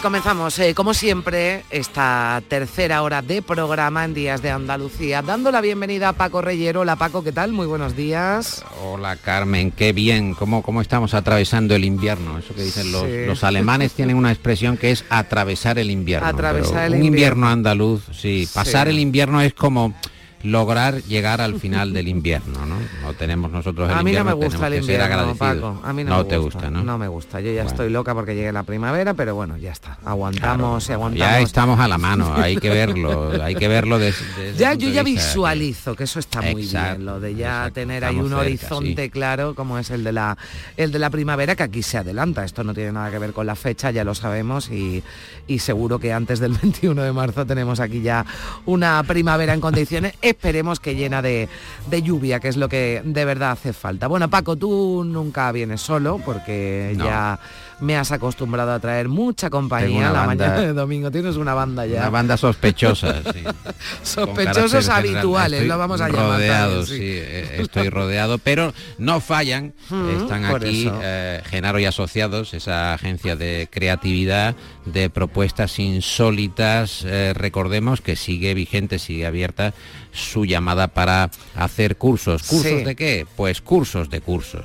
Y comenzamos, eh, como siempre, esta tercera hora de programa en Días de Andalucía, dando la bienvenida a Paco Reyero. Hola Paco, ¿qué tal? Muy buenos días. Hola Carmen, qué bien, cómo, cómo estamos atravesando el invierno. Eso que dicen los, los alemanes tienen una expresión que es atravesar el invierno. Atravesar el un invierno. invierno andaluz, sí. Pasar Sí. el invierno es como lograr llegar al final del invierno, ¿no? No tenemos nosotros el A mí no me gusta el invierno. Paco. A mí no, me te gusta, gusta, ¿no? No me gusta. Yo ya Bueno. estoy loca porque llegue la primavera, pero bueno, ya está. Aguantamos y aguantamos. Ya estamos a la mano, hay que verlo, hay que verlo desde Ya, yo de ya visualizo que eso está muy Exacto, bien, lo de ya exacto, tener ahí un cerca, horizonte claro como es el de la el de la primavera que aquí se adelanta. Esto no tiene nada que ver con la fecha, ya lo sabemos y, y seguro que antes del 21 de marzo tenemos aquí ya una primavera en condiciones. Esperemos que llena de, de lluvia, que es lo que de verdad hace falta. Bueno, Paco, tú nunca vienes solo porque No. ya me has acostumbrado a traer mucha compañía una la banda- mañana de domingo. Tienes una banda ya. Una banda sospechosa, sí. Sospechosos habituales, lo vamos a llamar. Rodeado, también, sí. sí. eh, estoy rodeado, pero no fallan. Mm, Están aquí eh, Genaro y Asociados, esa agencia de creatividad, de propuestas insólitas. Eh, recordemos que sigue vigente, sigue abierta su llamada para hacer cursos. ¿Cursos Sí. de qué? Pues cursos de cursos.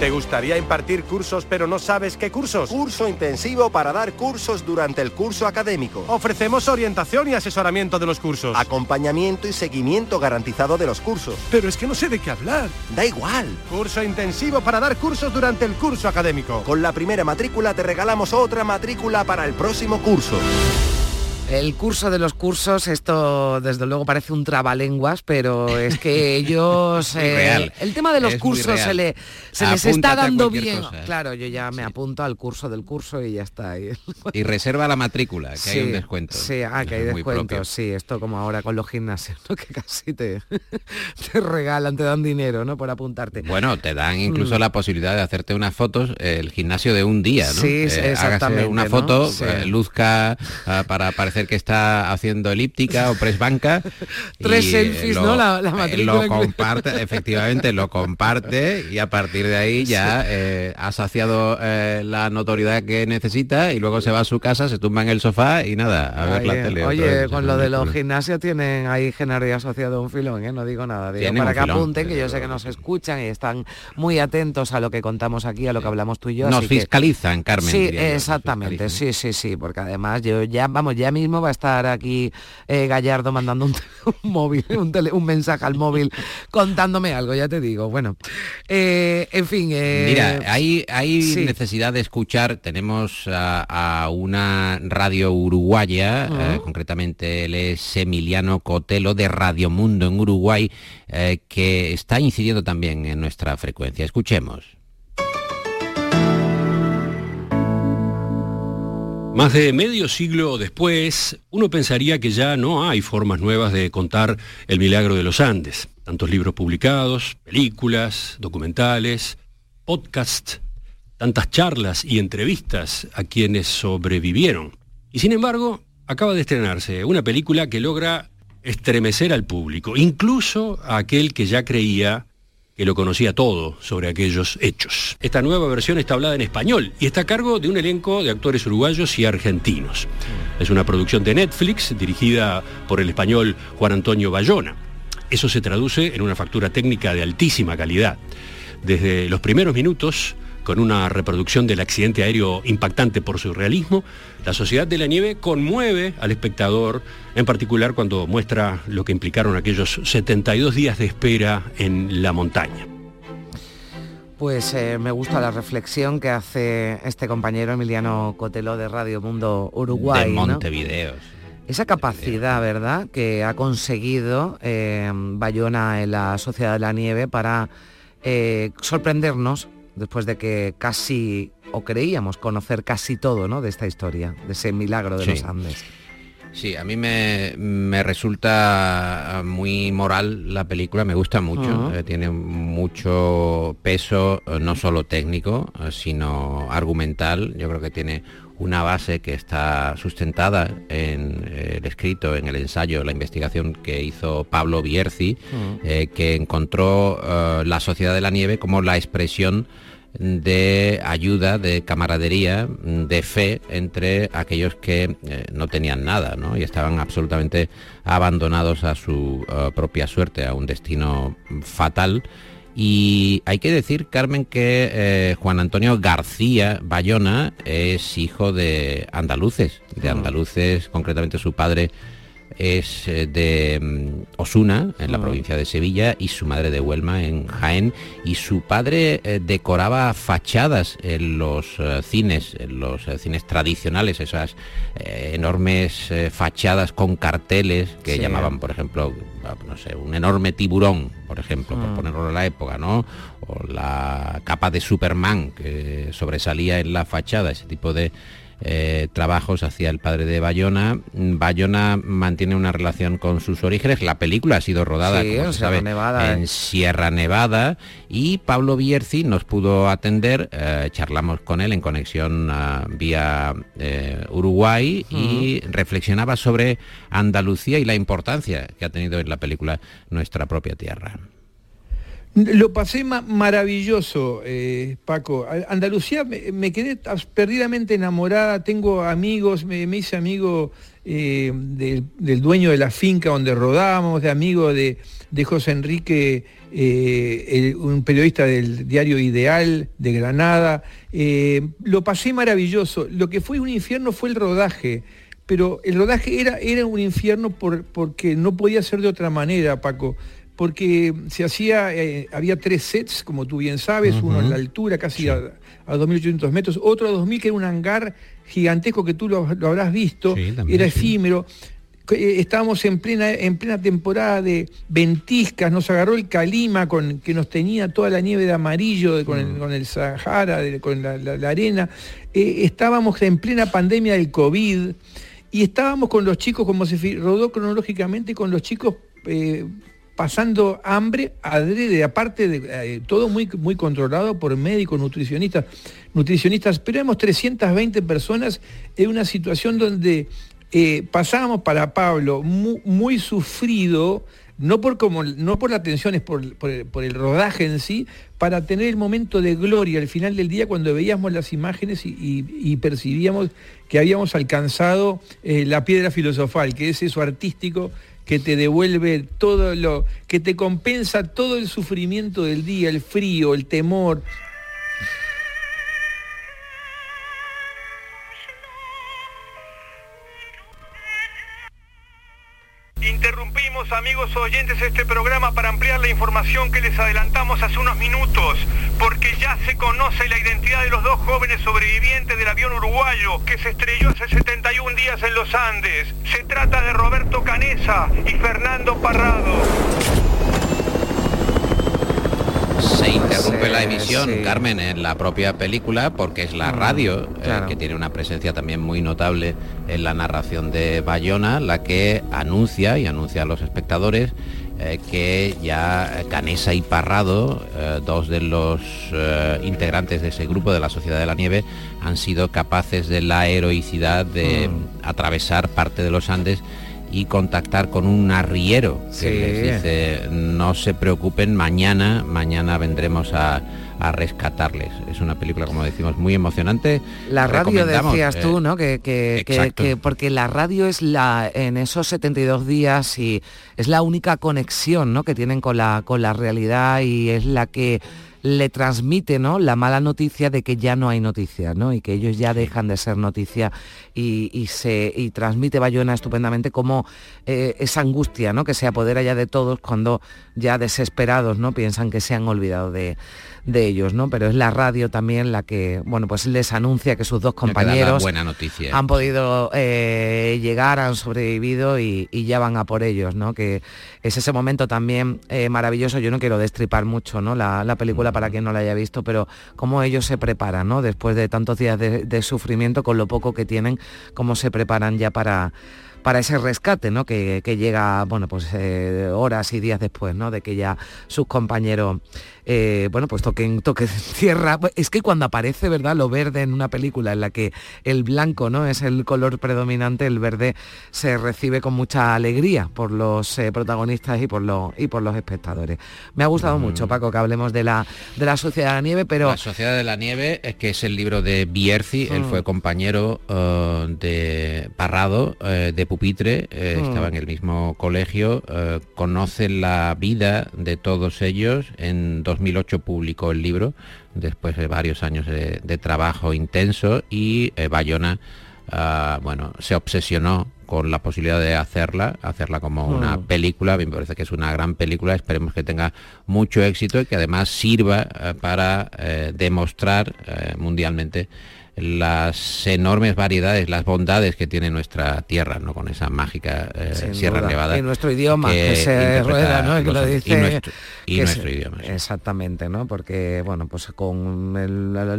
¿Te gustaría impartir cursos pero no sabes qué cursos? Curso intensivo para dar cursos durante el curso académico. Ofrecemos orientación y asesoramiento de los cursos. Acompañamiento y seguimiento garantizado de los cursos. Pero es que no sé de qué hablar. Da igual. Curso intensivo para dar cursos durante el curso académico. Con la primera matrícula te regalamos otra matrícula para el próximo curso. El curso de los cursos, esto desde luego parece un trabalenguas, pero es que ellos... Eh, el tema de los Es cursos se, le, se les está dando bien. cosa, ¿eh? Claro, yo ya me apunto al curso del curso y ya está. Y reserva la matrícula, que hay un descuento. Sí, ah, que hay descuentos, sí, esto como ahora con los gimnasios, ¿no? que casi te, te regalan, te dan dinero, ¿no? Por apuntarte. Bueno, te dan incluso la posibilidad de hacerte unas fotos, eh, el gimnasio de un día, ¿no? Sí, Eh, hágase exactamente, una foto, luzca ah, para parecer que está haciendo elíptica o press banca. Tres y, selfies, lo- ¿no? La- la eh, matrícula Lo comparte, efectivamente, lo comparte y a partir de ahí ya eh, ha saciado eh, la notoriedad que necesita y luego se va a su casa, se tumba en el sofá y nada, a ver la eh, tele. Oye, con lo de los gimnasios tienen ahí Genaro y asociado un filón, ¿eh? no digo nada, digo para que filón, apunten, que yo sé que nos escuchan y están muy atentos a lo que contamos aquí, a lo que hablamos tú y yo. Nos así que- fiscalizan, Carmen. Sí, exactamente, sí, sí, sí, porque además yo ya, vamos, ya mismo va a estar aquí eh, Gallardo mandando un, móvil, un, tele- un mensaje al móvil contándome algo, ya te digo. Bueno, eh, en fin. eh, Mira, hay, hay sí. necesidad de escuchar, tenemos a, a una radio uruguaya, concretamente él es Emiliano Cotelo de Radio Mundo en Uruguay, que está incidiendo también en nuestra frecuencia. Escuchemos. Más de medio siglo después, uno pensaría que ya no hay formas nuevas de contar el milagro de los Andes. Tantos libros publicados, películas, documentales, podcasts, tantas charlas y entrevistas a quienes sobrevivieron. Y sin embargo, acaba de estrenarse una película que logra estremecer al público, incluso a aquel que ya creía que lo conocía todo sobre aquellos hechos. Esta nueva versión está hablada en español y está a cargo de un elenco de actores uruguayos y argentinos. Es una producción de Netflix dirigida por el español Juan Antonio Bayona. Eso se traduce en una factura técnica de altísima calidad. Desde los primeros minutos, con una reproducción del accidente aéreo impactante por su realismo, la Sociedad de la Nieve conmueve al espectador, en particular cuando muestra lo que implicaron aquellos 72 días de espera en la montaña. Pues eh, me gusta la reflexión que hace este compañero Emiliano Cotelo de Radio Mundo Uruguay. de ¿no? Montevideo. Esa capacidad, ¿verdad?, que ha conseguido eh, Bayona en la Sociedad de la Nieve para eh, sorprendernos después de que casi o creíamos conocer casi todo ¿no? de esta historia, de ese milagro de Sí. los Andes. Sí, a mí me, me resulta muy moral la película, me gusta mucho, eh, tiene mucho peso, eh, no solo técnico, eh, sino argumental. Yo creo que tiene una base que está sustentada en eh, el escrito, en el ensayo, la investigación que hizo Pablo Bierzi, eh, que encontró eh, la Sociedad de la Nieve como la expresión de ayuda, de camaradería, de fe entre aquellos que eh, no tenían nada ¿no? y estaban absolutamente abandonados a su propia suerte, a un destino fatal. Y hay que decir, Carmen, que eh, Juan Antonio García Bayona es hijo de andaluces, de andaluces, concretamente su padre es eh, de mm, Osuna, en la provincia de Sevilla, y su madre de Huelma, en Jaén, y su padre eh, decoraba fachadas en los eh, cines, en los eh, cines tradicionales, esas enormes fachadas con carteles que Sí. llamaban, por ejemplo, no sé, un enorme tiburón, por ejemplo, por Mm. ponerlo en la época, ¿no? O la capa de Superman que sobresalía en la fachada, ese tipo de eh, trabajos hacia el padre de Bayona. Bayona mantiene una relación con sus orígenes. La película ha sido rodada, Sí, como en se Sierra sabe, Nevada, en eh. Sierra Nevada y Pablo Bierzi nos pudo atender, eh, charlamos con él en conexión ah, vía Uruguay y reflexionaba sobre Andalucía y la importancia que ha tenido en la película nuestra propia tierra. Lo pasé ma- maravilloso, eh, Paco. Andalucía me, quedé perdidamente enamorada. Tengo amigos, me, hice amigo eh, del, del dueño de la finca donde rodamos, de amigo de, de José Enrique, eh, un periodista del diario Ideal de Granada. Lo pasé maravilloso. Lo que fue un infierno fue el rodaje. Pero el rodaje era, era un infierno por- porque no podía ser de otra manera, Paco porque se hacía, eh, había tres sets, como tú bien sabes, uno en la altura, casi a, a 2.800 metros, otro a 2.000, que era un hangar gigantesco que tú lo, lo habrás visto, Sí, también, era sí. efímero. Eh, Estábamos en plena, en plena temporada de ventiscas, nos agarró el calima con, que nos tenía toda la nieve de amarillo, de- con, el, con el Sahara, de- con la, la- la arena. Eh, estábamos en plena pandemia del COVID y estábamos con los chicos, como se rodó cronológicamente, con los chicos eh, pasando hambre adrede, aparte de eh, todo muy, muy controlado por médicos, nutricionistas, nutricionistas, pero éramos 320 personas en una situación donde eh, pasábamos para Pablo mu- muy, sufrido, no por, como, no por la tensión, es por, por el, rodaje en sí, para tener el momento de gloria al final del día cuando veíamos las imágenes y, y- y percibíamos que habíamos alcanzado eh, la piedra filosofal, que es eso artístico que te devuelve todo lo, que te compensa todo el sufrimiento del día, el frío, el temor. Amigos oyentes, este programa para ampliar la información que les adelantamos hace unos minutos, porque ya se conoce la identidad de los dos jóvenes sobrevivientes del avión uruguayo que se estrelló hace 71 días en los Andes. Se trata de Roberto Canesa y Fernando Parrado. Se interrumpe Sí, la emisión, sí. Carmen, en la propia película porque es la Mm, radio, eh, que tiene una presencia también muy notable en la narración de Bayona, la que anuncia y anuncia a los espectadores eh, que ya Canesa y Parrado, eh, dos de los eh, integrantes de ese grupo de la Sociedad de la Nieve, han sido capaces de la heroicidad de Mm. atravesar parte de los Andes y contactar con un arriero que Sí. les dice no se preocupen mañana mañana vendremos a, a rescatarles es una película como decimos muy emocionante La radio decías eh, tú, ¿no? Que, que- que- porque la radio es la en esos 72 días y es la única conexión, ¿no? Que tienen con la con la realidad y es la que le transmite, ¿no? La mala noticia de que ya no hay noticias, ¿no? Y que ellos ya dejan de ser noticia y, y se y transmite Bayona estupendamente como eh, esa angustia, ¿no? Que se apodera ya de todos cuando ya desesperados, ¿no? Piensan que se han olvidado de de ellos, ¿no? Pero es la radio también la que, bueno, pues les anuncia que sus dos compañeros buena noticia han podido eh, llegar, han sobrevivido y, y ya van a por ellos, ¿no? Que es ese momento también eh, maravilloso. Yo no quiero destripar mucho, ¿no? La, la película para quien no la haya visto, pero cómo ellos se preparan, ¿no? Después de tantos días de, sufrimiento, con lo poco que tienen, cómo se preparan ya para para ese rescate, ¿no? Que, llega, bueno, pues eh, horas y días después, ¿no? De que ya sus compañeros eh, bueno, pues toquen, toque tierra. Es que cuando aparece, ¿verdad? Lo verde en una película en la que el blanco no es el color predominante, el verde se recibe con mucha alegría por los eh, protagonistas y por, los, y por los espectadores. Me ha gustado mucho, Paco, que hablemos de la, de la Sociedad de la Nieve, pero... La Sociedad de la Nieve es que es el libro de Bierzi, él mm. fue compañero eh, de Parrado, de Pupitre, mm. estaba en el mismo colegio, conoce la vida de todos ellos en dos 2008 publicó el libro, después de varios años de, trabajo intenso, y eh, Bayona, ah, bueno, se obsesionó con la posibilidad de hacerla, hacerla como una mm. película, me parece que es una gran película, esperemos que tenga mucho éxito y que además sirva eh, para eh, demostrar mundialmente las enormes variedades, las bondades que tiene nuestra tierra, ¿no? Con esa mágica eh, Sierra Nevada. Y nuestro idioma, que, se rueda, ¿no? Que lo dice, y nuestro, idioma. Exactamente, ¿no? Porque, bueno, pues con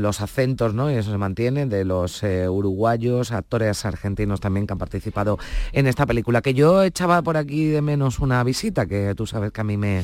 los acentos, ¿no? Y eso se mantiene, de los eh, uruguayos, actores argentinos también que han participado en esta película, que yo echaba por aquí de menos una visita, que tú sabes que a mí me,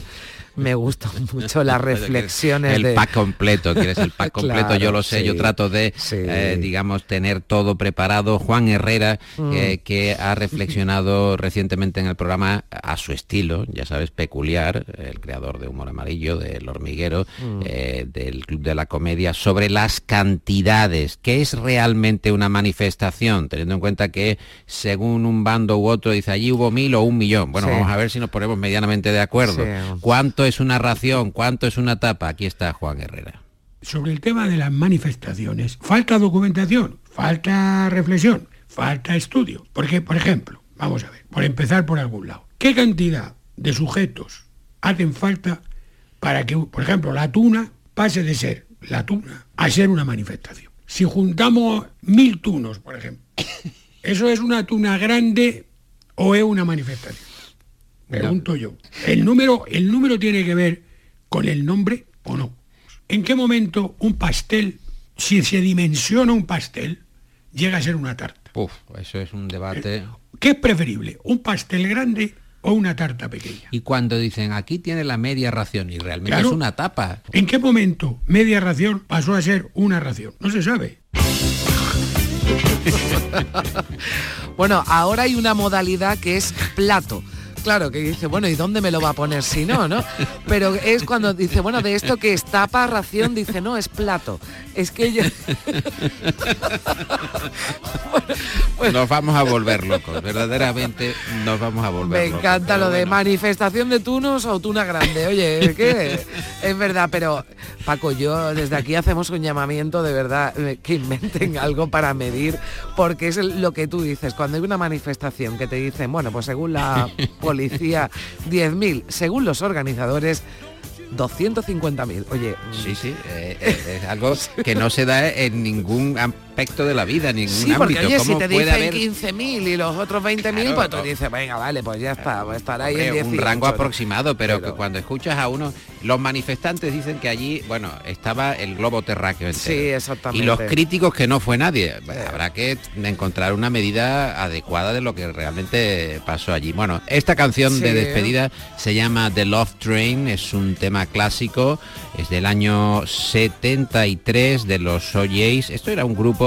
me gustan mucho las reflexiones. El pack completo, quieres el pack completo, yo lo sé, yo trato de... Eh, digamos, tener todo preparado. Juan Herrera, mm. eh, que ha reflexionado recientemente en el programa a su estilo, ya sabes, peculiar, el creador de Humor Amarillo, del Hormiguero, mm. eh, del Club de la Comedia, sobre las cantidades. ¿Qué es realmente una manifestación? Teniendo en cuenta que según un bando u otro dice allí hubo mil o un millón. Bueno, vamos a ver si nos ponemos medianamente de acuerdo. ¿Cuánto es una ración? ¿Cuánto es una tapa? Aquí está Juan Herrera sobre el tema de las manifestaciones, falta documentación, falta reflexión, falta estudio. Porque, por ejemplo, vamos a ver, por empezar por algún lado, ¿qué cantidad de sujetos hacen falta para que, por ejemplo, la tuna pase de ser la tuna a ser una manifestación? Si juntamos mil tunos, por ejemplo, ¿eso es una tuna grande o es una manifestación? Pregunto yo. ¿El número, ¿El número tiene que ver con el nombre o no? ¿En qué momento un pastel, si se dimensiona un pastel, llega a ser una tarta? Uf, eso es un debate. Eh, ¿Qué es preferible? ¿Un pastel grande o una tarta pequeña? Y cuando dicen aquí tiene la media ración y realmente es una tapa. ¿En qué momento media ración pasó a ser una ración? No se sabe. bueno, ahora hay una modalidad que es plato claro, que dice, bueno, ¿y dónde me lo va a poner si no, no? Pero es cuando dice, bueno, de esto que es tapa, ración, dice, no, es plato. Es que yo... Nos vamos a volver locos, verdaderamente nos vamos a volver Me encanta lo de manifestación de tunos o tuna grande. Oye, ¿qué? es verdad, pero Paco, yo desde aquí hacemos un llamamiento de verdad eh, que inventen algo para medir, porque es lo que tú dices, cuando hay una manifestación que te dicen, bueno, pues según la policía 10.000, según los organizadores 250.000. Oye, sí, sí, eh, eh, es algo que no se da en ningún aspecto de la vida, ningún sí, porque, Oye, si te dicen haber... 15.000 y los otros 20.000, pues tú dices, venga, vale, pues ya está, pues estará ahí en 18, Un rango aproximado, pero, que cuando escuchas a uno, los manifestantes dicen que allí, bueno, estaba el globo terráqueo entero. Sí, exactamente. Y los críticos que no fue nadie. habrá que encontrar una medida adecuada de lo que realmente pasó allí. Bueno, esta canción de despedida se llama The Love Train, es un tema clásico, es del año 73 de los OJs. Esto era un grupo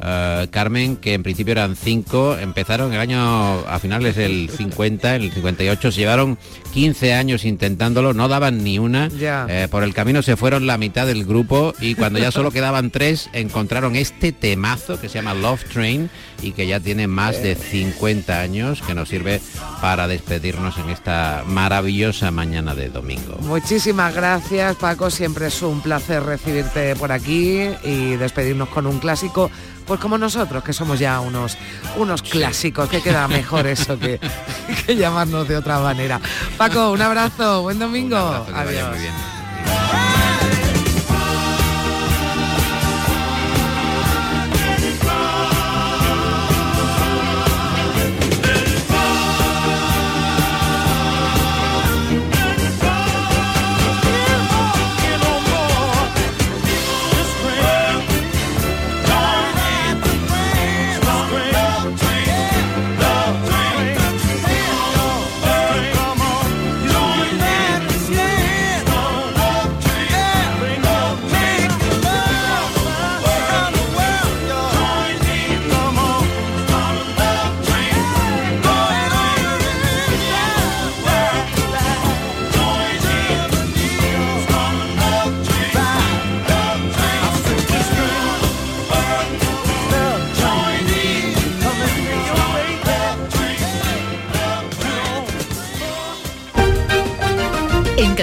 eh, Carmen, que en principio eran cinco, empezaron el año a finales del 50, en el 58, se llevaron 15 años intentándolo, no daban ni una. Eh, por el camino se fueron la mitad del grupo y cuando ya solo quedaban tres, encontraron este temazo que se llama Love Train y que ya tiene más de 50 años, que nos sirve para despedirnos en esta maravillosa mañana de domingo. Muchísimas gracias, Paco. Siempre es un placer recibirte por aquí y despedirnos con un clásico pues como nosotros, que somos ya unos, unos clásicos, que queda mejor eso que, que llamarnos de otra manera. Paco, un abrazo, buen domingo. Adiós. Muy bien.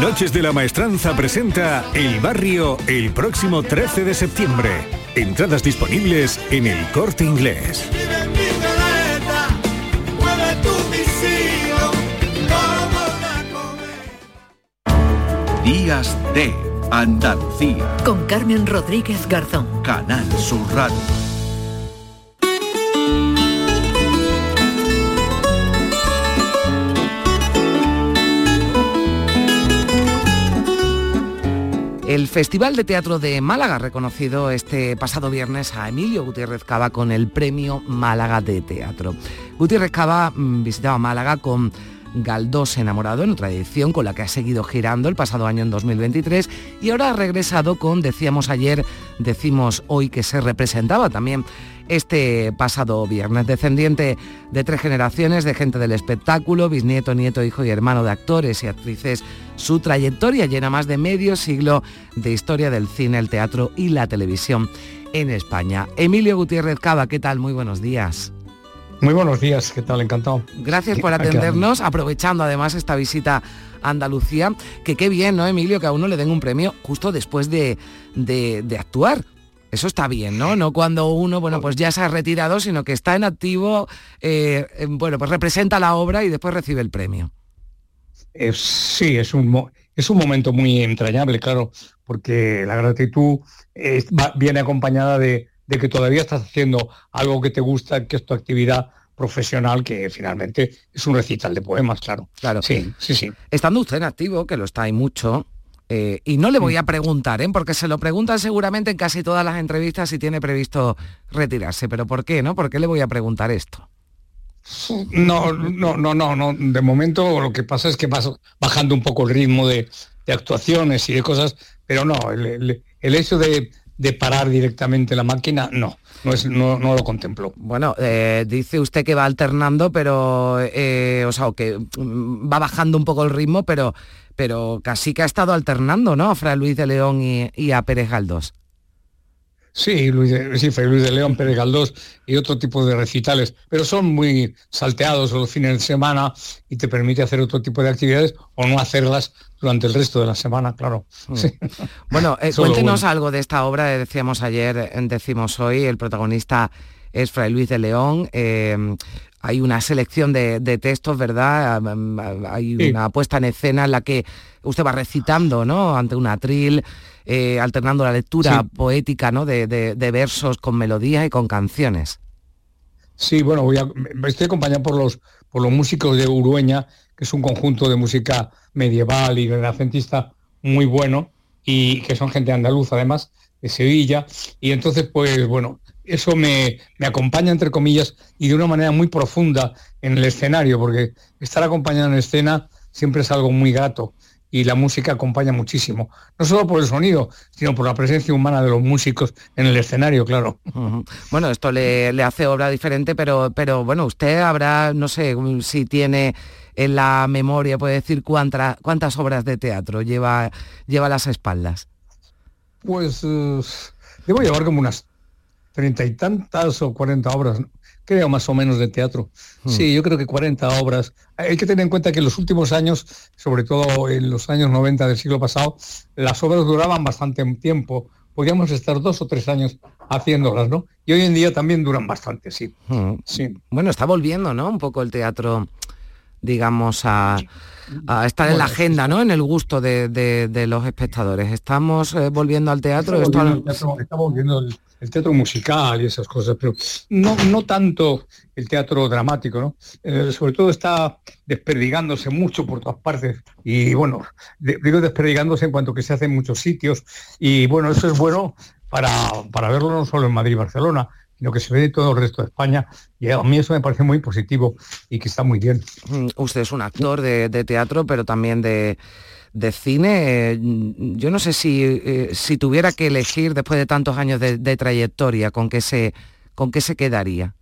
Noches de la Maestranza presenta El Barrio el próximo 13 de septiembre. Entradas disponibles en el corte inglés. Días de Andalucía. Con Carmen Rodríguez Garzón. Canal Sur Radio. El Festival de Teatro de Málaga ha reconocido este pasado viernes a Emilio Gutiérrez Cava con el Premio Málaga de Teatro. Gutiérrez Cava mm, visitaba Málaga con Galdós enamorado en otra edición con la que ha seguido girando el pasado año en 2023 y ahora ha regresado con, decíamos ayer, decimos hoy que se representaba también este pasado viernes. Descendiente de tres generaciones de gente del espectáculo, bisnieto, nieto, hijo y hermano de actores y actrices, su trayectoria llena más de medio siglo de historia del cine, el teatro y la televisión en España. Emilio Gutiérrez Cava, ¿qué tal? Muy buenos días. Muy buenos días, ¿qué tal? Encantado. Gracias por atendernos, aprovechando además esta visita a Andalucía, que qué bien, ¿no, Emilio? Que a uno le den un premio justo después de, de, actuar. Eso está bien, ¿no? No cuando uno, bueno, pues ya se ha retirado, sino que está en activo, eh, bueno, pues representa la obra y después recibe el premio. Eh, sí, es un, es un momento muy entrañable, claro, porque la gratitud viene acompañada de, de que todavía estás haciendo algo que te gusta, que es tu actividad profesional, que finalmente es un recital de poemas, claro. Claro. Sí, sí, sí. Estando usted en activo, que lo está ahí mucho, eh, y no le voy a preguntar, ¿eh? porque se lo preguntan seguramente en casi todas las entrevistas si tiene previsto retirarse. Pero ¿por qué, no? ¿Por qué le voy a preguntar esto? No, no, no, no, no. De momento lo que pasa es que vas bajando un poco el ritmo de, actuaciones y de cosas, pero no, el hecho de, de parar directamente la máquina, no, no, es, no, lo contemplo. Bueno, eh, dice usted que va alternando, pero, eh, o sea, que mm, va bajando un poco el ritmo, pero, pero casi que ha estado alternando, ¿no? A Fray Luis de León y, y a Pérez Galdós. Sí, Luis de, sí, Luis de León, Pérez Galdós y otro tipo de recitales, pero son muy salteados los fines de semana y te permite hacer otro tipo de actividades o no hacerlas durante el resto de la semana, claro. Mm. Bueno, eh, cuéntenos algo de esta obra, decíamos ayer, decimos hoy, el protagonista es Fray Luis de León. Eh, hay una selección de, textos, ¿verdad? Hay una puesta en escena en la que usted va recitando, ¿no? Ante un atril. Eh, alternando la lectura poética ¿no? de, versos con melodías y con canciones. Sí, bueno, voy a, estoy acompañado por los, por los músicos de Urueña, que es un conjunto de música medieval y renacentista muy bueno, y que son gente andaluza además, de Sevilla, y entonces pues bueno, eso me, me, acompaña entre comillas y de una manera muy profunda en el escenario, porque estar acompañado en escena siempre es algo muy grato y la música acompaña muchísimo. No solo por el sonido, sino por la presencia humana de los músicos en el escenario, claro. Bueno, esto le, hace obra diferente, pero, pero bueno, usted habrá, no sé si tiene en la memoria, puede decir cuántas, cuántas obras de teatro lleva, lleva a las espaldas. Pues eh, debo llevar como unas treinta y tantas o cuarenta obras creo más o menos de teatro. Hmm. Sí, yo creo que 40 obras. Hay que tener en cuenta que en los últimos años, sobre todo en los años 90 del siglo pasado, las obras duraban bastante tiempo. Podíamos estar dos o tres años haciéndolas, ¿no? Y hoy en día también duran bastante, sí. Hmm. sí. Bueno, está volviendo, ¿no? Un poco el teatro digamos, a, a estar en la agenda, ¿no? En el gusto de, de- de los espectadores. Estamos eh, volviendo al teatro. Estamos esto viendo el teatro, estamos viendo el, el teatro musical y esas cosas, pero no, no tanto el teatro dramático, ¿no? Eh, sobre todo está desperdigándose mucho por todas partes y bueno, de- digo desperdigándose en cuanto que se hace en muchos sitios y bueno, eso es bueno para, para verlo no solo en Madrid y Barcelona, sino que se ve en todo el resto de España y a mí eso me parece muy positivo y que está muy bien. Mm, Usted es un actor de, de teatro, pero también de, de cine. Mm, Yo no sé si, eh, si tuviera que elegir después de tantos años de, de trayectoria, ¿con qué se, con qué se quedaría?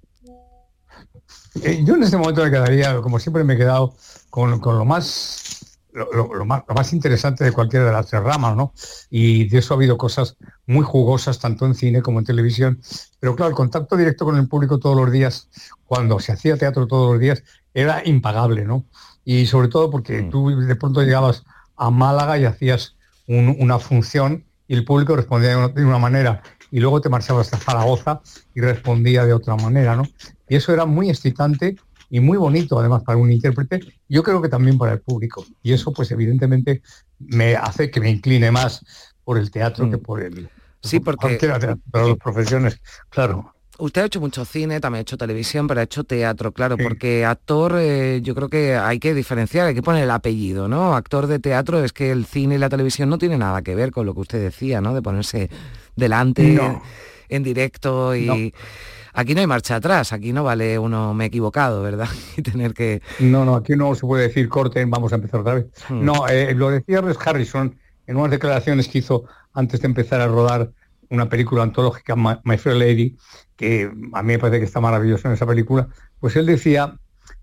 Eh, yo en este momento me quedaría, como siempre me he quedado, con, con lo más lo, lo- lo más lo más interesante de cualquiera de las tres ramas, ¿no? Y de eso ha habido cosas muy jugosas, tanto en cine como en televisión. Pero claro, el contacto directo con el público todos los días, cuando se hacía teatro todos los días, era impagable, ¿no? Y sobre todo porque tú de pronto llegabas a Málaga y hacías un- una función y el público respondía de una, de una manera y luego te marchabas hasta Zaragoza y respondía de otra manera, ¿no? Y eso era muy excitante y muy bonito además para un intérprete, yo creo que también para el público. Y eso pues evidentemente me hace que me incline más por el teatro que por el... Sí, porque- de las profesiones, claro. Usted ha hecho mucho cine, también ha hecho televisión, pero ha hecho teatro, claro, porque actor eh, yo creo que hay que diferenciar, hay que poner el apellido, ¿no? Actor de teatro es que el cine y la televisión no tiene nada que ver con lo que usted decía, ¿no? De ponerse delante No. en directo y aquí no hay marcha atrás, aquí no vale uno me he equivocado, ¿verdad? Y tener que... No, no, aquí no se puede decir corten, vamos a empezar otra vez. Hmm. No, eh, lo decía Res Harrison en unas declaraciones que hizo antes de empezar a rodar una película antológica, My, Fair Lady, que a mí me parece que está maravilloso en esa película, pues él decía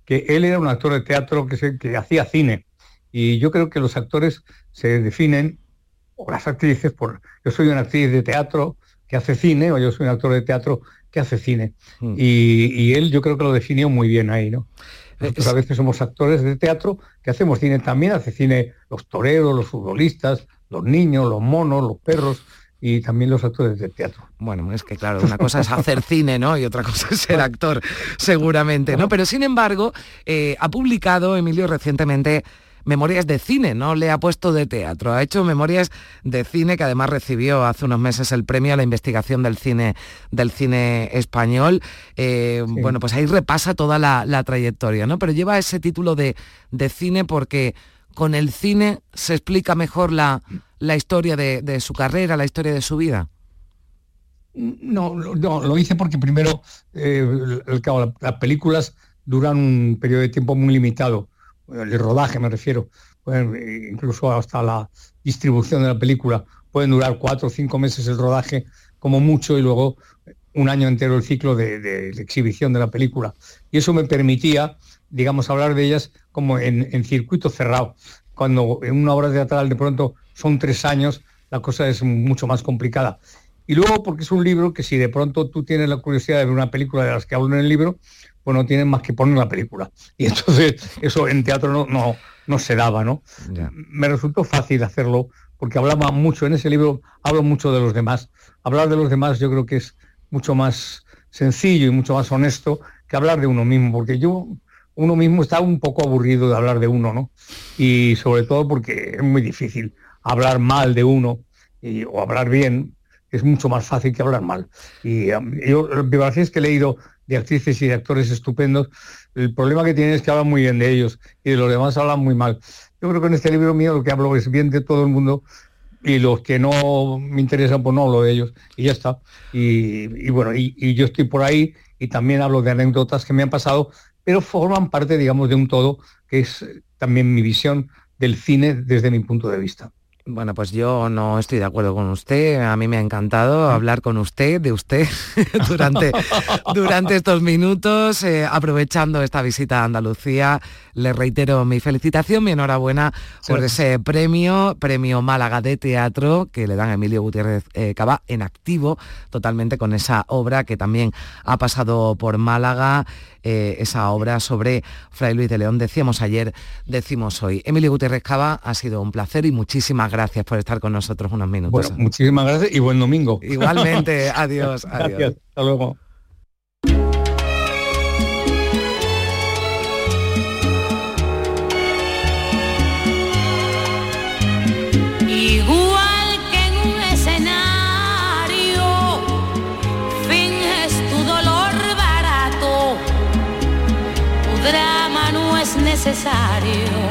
que él era un actor de teatro que, se- que hacía cine. Y yo creo que los actores se definen, o las actrices, por yo soy una actriz de teatro que hace cine, o yo soy un actor de teatro que hace cine. Y, y él yo creo que lo definió muy bien ahí, ¿no? Nosotros a veces somos actores de teatro que hacemos cine también, hace cine los toreros, los futbolistas, los niños, los monos, los perros y también los actores de teatro. Bueno, es que claro, una cosa es hacer cine, ¿no? Y otra cosa es ser actor, seguramente, ¿no? Pero sin embargo, eh, ha publicado Emilio recientemente memorias de cine, no le ha puesto de teatro, ha hecho memorias de cine que además recibió hace unos meses el premio a la investigación del cine del cine español. Eh, Bueno, pues ahí repasa toda la, la trayectoria, ¿no? Pero lleva ese título de, de cine porque con el cine se explica mejor la, la historia de, de su carrera, la historia de su vida. No, lo- no, lo hice porque primero, eh, el- el- las películas duran un periodo de tiempo muy limitado, el rodaje me refiero, pueden, eh, incluso hasta la distribución de la película, pueden durar cuatro o cinco meses el rodaje como mucho y luego un año entero el ciclo de exhibición de la película. Y eso me permitía, digamos, hablar de ellas como en, en circuito cerrado. Cuando en una obra teatral de pronto son tres años, la cosa es mucho más complicada. Y luego porque es un libro que si de pronto tú tienes la curiosidad de ver una película de las que hablo en el libro, pues no tienes más que poner la película. Y entonces eso en teatro no, no, no se daba, ¿no? Me resultó fácil hacerlo porque hablaba mucho, en ese libro hablo mucho de los demás. Hablar de los demás yo creo que es mucho más sencillo y mucho más honesto que hablar de uno mismo, porque yo, uno mismo está un poco aburrido de hablar de uno, ¿no? Y sobre todo porque es muy difícil hablar mal de uno y- o hablar bien, es mucho más fácil que hablar mal. Y um, yo, biografías que he leído de actrices y de actores estupendos, el problema que tienen es que hablan muy bien de ellos y de los demás hablan muy mal. Yo creo que en este libro mío lo que hablo es bien de todo el mundo y los que no me interesan, pues no hablo de ellos y ya está. Y, bueno, y, yo estoy por ahí y también hablo de anécdotas que me han pasado, pero forman parte, digamos, de un todo que es también mi visión del cine desde mi punto de vista. Bueno, pues yo no estoy de acuerdo con usted. A mí me ha encantado hablar con usted, de usted, durante, durante estos minutos, eh, aprovechando esta visita a Andalucía. Le reitero mi felicitación, mi enhorabuena por ese premio, premio Málaga de Teatro, que le dan a Emilio Gutiérrez eh, Cabá en activo, totalmente con esa obra que también ha pasado por Málaga, eh, esa obra sobre Fray Luis de León. Decíamos ayer, decimos hoy. Emilio Gutiérrez Cava, ha sido un placer y muchísimas gracias por estar con nosotros unos minutos. Muchísimas gracias y buen domingo. Igualmente, adiós. adiós. Gracias, hasta luego. necesario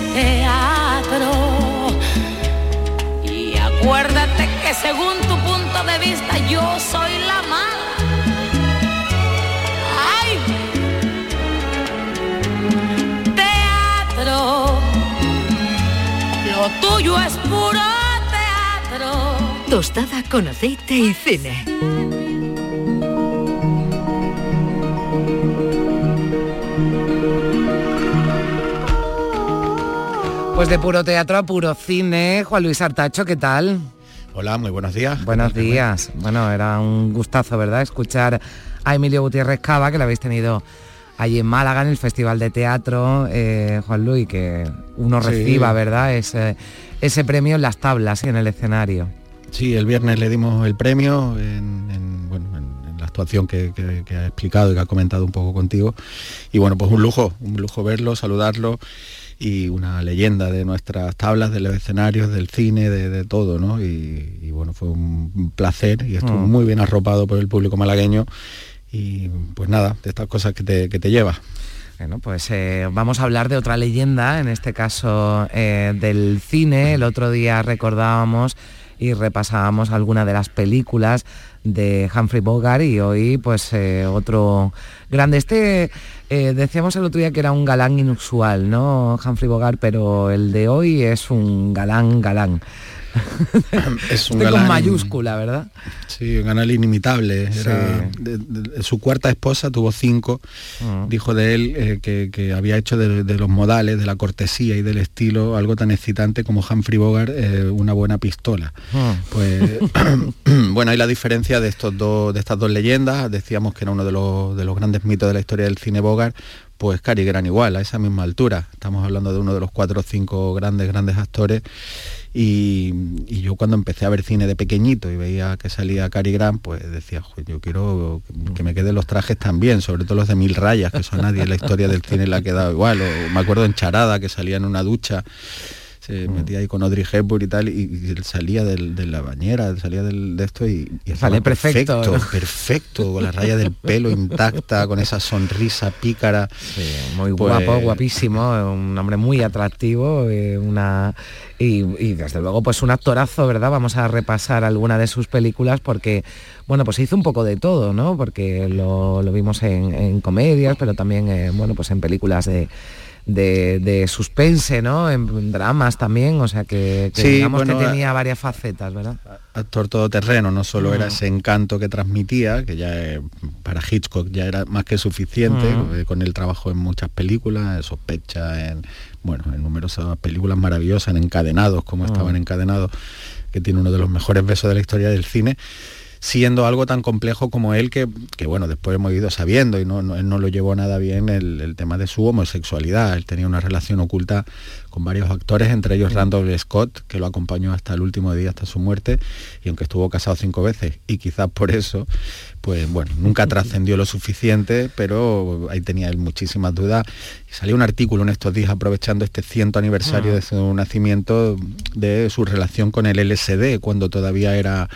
teatro. Y acuérdate que según tu punto de vista yo soy la mala. ¡Ay! Teatro, lo tuyo es puro teatro. Tostada con aceite y cine. Pues de puro teatro a puro cine, Juan Luis Artacho, ¿qué tal? Hola, muy buenos días. Buenos días. Bueno, era un gustazo, ¿verdad? Escuchar a Emilio Gutiérrez Cava, que lo habéis tenido allí en Málaga, en el Festival de Teatro, eh, Juan Luis, que uno Sí. reciba, ¿verdad? Ese, ese premio en las tablas y en el escenario. Sí, el viernes le dimos el premio en, en, bueno, en- en la actuación que, que- que ha explicado y que ha comentado un poco contigo. Y bueno, pues un lujo, un lujo verlo, saludarlo y una leyenda de nuestras tablas, de los escenarios, del cine, de, de todo, ¿no? Y, y bueno, fue un placer y estuvo Mm. muy bien arropado por el público malagueño. Y pues nada, de estas cosas que te, que te llevas. Bueno, pues eh, vamos a hablar de otra leyenda, en este caso eh, del cine. El otro día recordábamos y repasábamos algunas de las películas de Humphrey Bogart y hoy pues eh, otro grande. Este eh, decíamos el otro día que era un galán inusual, ¿no? Humphrey Bogart, pero el de hoy es un galán galán. Es un Este con mayúscula, ¿verdad? Sí, un canal inimitable. Era- de- de- su cuarta esposa tuvo cinco. Mm. Dijo de él eh, que, que había hecho de, de los modales, de la cortesía y del estilo algo tan excitante como Humphrey Bogart, eh, una buena pistola. Pues bueno, hay la diferencia de estos dos, de estas dos leyendas. Decíamos que era uno de los, de los grandes mitos de la historia del cine Bogart. Pues Cary Grant igual, a esa misma altura. Estamos hablando de uno de los cuatro o cinco grandes, grandes actores. Y, yo cuando empecé a ver cine de pequeñito y veía que salía Cary Grant, pues decía, "Jo, yo quiero que- me queden los trajes también, sobre todo los de mil rayas, que eso a nadie en la historia del cine le ha quedado igual. O me acuerdo en Charada, que salía en una ducha se metía ahí con Audrey Hepburn y tal, y, y él salía del- de la bañera, salía del- de esto y, y Sale perfecto, perfecto, ¿no? perfecto, con la raya del pelo intacta, con esa sonrisa pícara. muy Pues- guapo, guapísimo, un hombre muy atractivo, eh, una y, y desde luego pues un actorazo, ¿verdad? Vamos a repasar alguna de sus películas porque, bueno, pues hizo un poco de todo, ¿no? Porque lo, lo vimos en, en comedias, pero también, eh, bueno, pues en películas de, de, de suspense, ¿no? En dramas también, o sea que, que Sí, digamos bueno, que tenía varias facetas, ¿verdad? actor todoterreno, no solo era Mm. ese encanto que transmitía, que ya eh, para Hitchcock ya era más que suficiente, Mm. eh, con el trabajo en muchas películas, en Sospecha, en bueno, en numerosas películas maravillosas, en Encadenados, como Mm. estaban Encadenados, que tiene uno de los mejores besos de la historia del cine siendo algo tan complejo como él que, que, bueno, después hemos ido sabiendo y no, no- él no lo llevó nada bien el, el tema de su homosexualidad. Él tenía una relación oculta con varios actores, entre ellos Randall Scott, que lo acompañó hasta el último día, hasta su muerte, y aunque estuvo casado cinco veces, y quizás por eso, pues bueno, nunca trascendió lo suficiente, pero ahí tenía él muchísimas dudas. Y salió un artículo en estos días aprovechando este ciento aniversario Ah. de su nacimiento, de su relación con el LSD, cuando todavía era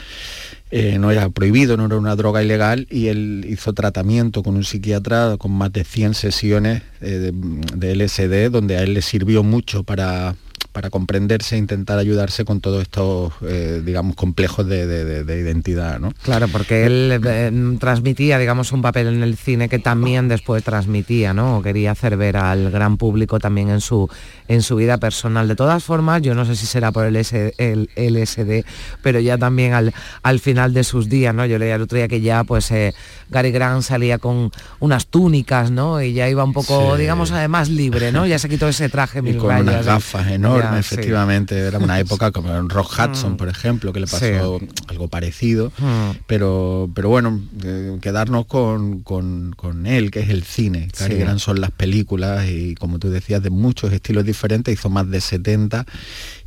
eh, no era prohibido, no era una droga ilegal y él hizo tratamiento con un psiquiatra con más de 100 sesiones eh, de, de LSD donde a él le sirvió mucho para para comprenderse e intentar ayudarse con todos estos, eh, digamos, complejos de, de- de identidad, ¿no? Claro, porque él eh, transmitía, digamos, un papel en el cine que también después transmitía, ¿no? O quería hacer ver al gran público también en su, en su vida personal. De todas formas, yo no sé si será por el, S- el LSD, pero ya también al, al final de sus días, ¿no? Yo leía el otro día que ya, pues, eh, Gary Grant salía con unas túnicas, ¿no? Y ya iba un poco, Sí. digamos, además libre, ¿no? Ya se quitó ese traje Y mil con rayas. unas ¿eh? gafas enormes, Sí. efectivamente. Era una época como en Rock Hudson, Mm. por ejemplo, que le Sí. pasó algo parecido. Mm. Pero, pero bueno, eh, quedarnos con, con- con él, que es el cine. Cary Sí. Grant son las películas y como tú decías, de muchos estilos diferentes, hizo más de 70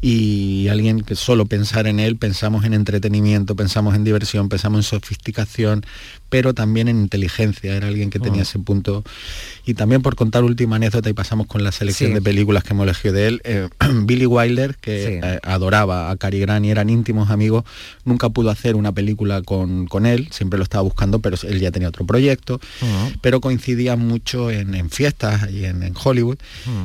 y alguien que solo pensar en él, pensamos en entretenimiento, pensamos en diversión, pensamos en sofisticación, pero también en inteligencia. Era alguien que tenía Mm. ese punto. Y también por contar última anécdota y pasamos con la selección Sí. de películas que hemos elegido de él, eh, Billy Wilder, que Sí. eh, adoraba a Cary Grant y eran íntimos amigos, nunca pudo hacer una película con, con él, siempre lo estaba buscando, pero él ya tenía otro proyecto, pero coincidían mucho en, en fiestas y en, en Hollywood.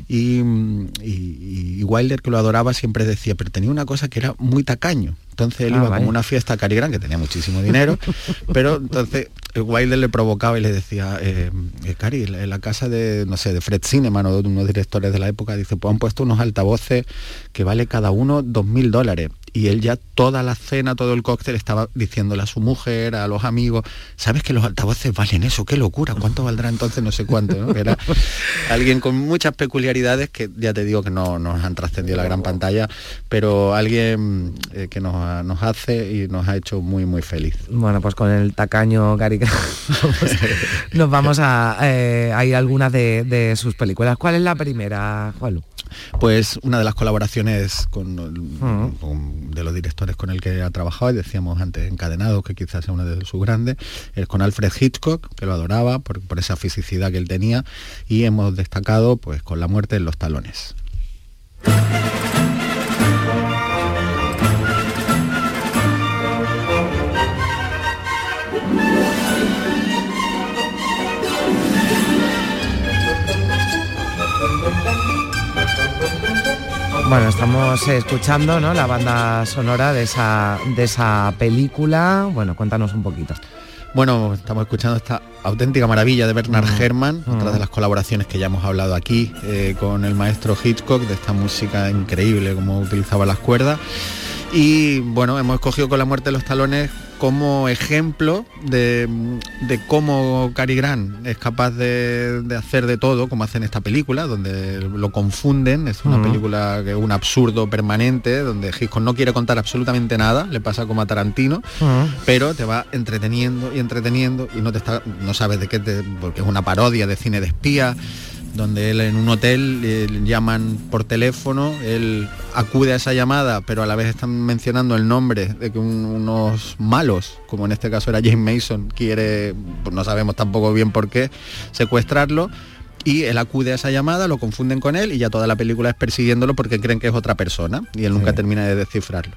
Y, mm, y- y Wilder, que lo adoraba, siempre decía, pero tenía una cosa que era muy tacaño. Entonces él Ah, iba vaya. como una fiesta a Cary Grant, que tenía muchísimo dinero, pero entonces Wilder le provocaba y le decía, eh, eh, Cary, en la casa de, no sé, de Fred Cineman o de unos directores de la época, dice, pues han puesto unos altavoces que vale cada uno dos mil dólares. Y él ya toda la cena, todo el cóctel estaba diciéndole a su mujer, a los amigos, ¿sabes que los altavoces valen eso? ¡Qué locura! ¿Cuánto valdrá entonces no sé cuánto? ¿no? Era alguien con muchas peculiaridades que ya te digo que no nos han trascendido la gran pantalla, pero alguien eh, que nos, ha- nos hace y nos ha hecho muy, muy feliz. Bueno, pues con el tacaño Gary vamos- nos vamos a, eh, a ir a algunas de, de sus películas. ¿Cuál es la primera, Juanlu? Pues una de las colaboraciones con, con- de los directores con el que ha trabajado, y decíamos antes Encadenados, que quizás sea uno de sus grandes, es con Alfred Hitchcock, que lo adoraba por, por esa fisicidad que él tenía, y hemos destacado pues con La muerte en los talones. Bueno, estamos escuchando ¿no? la banda sonora de esa, de esa película. Bueno, cuéntanos un poquito. Bueno, estamos escuchando esta auténtica maravilla de Bernard Mm. Herrmann, otra Mm. de las colaboraciones que ya hemos hablado aquí eh, con el maestro Hitchcock, de esta música increíble, como utilizaba las cuerdas. Y bueno, hemos escogido con la muerte de los talones como ejemplo de, de cómo Cary Grant es capaz de, de hacer de todo, como hace en esta película, donde lo confunden, es una película que es un absurdo permanente, donde Hitchcock no quiere contar absolutamente nada, le pasa como a Tarantino, pero te va entreteniendo y entreteniendo y no te está no sabes de qué te, porque es una parodia de cine de espía donde él en un hotel eh, llaman por teléfono, él acude a esa llamada, pero a la vez están mencionando el nombre de que un- unos malos, como en este caso era James Mason, quiere, pues no sabemos tampoco bien por qué, secuestrarlo. Y él acude a esa llamada, lo confunden con él y ya toda la película es persiguiéndolo porque creen que es otra persona y él nunca Sí. termina de descifrarlo.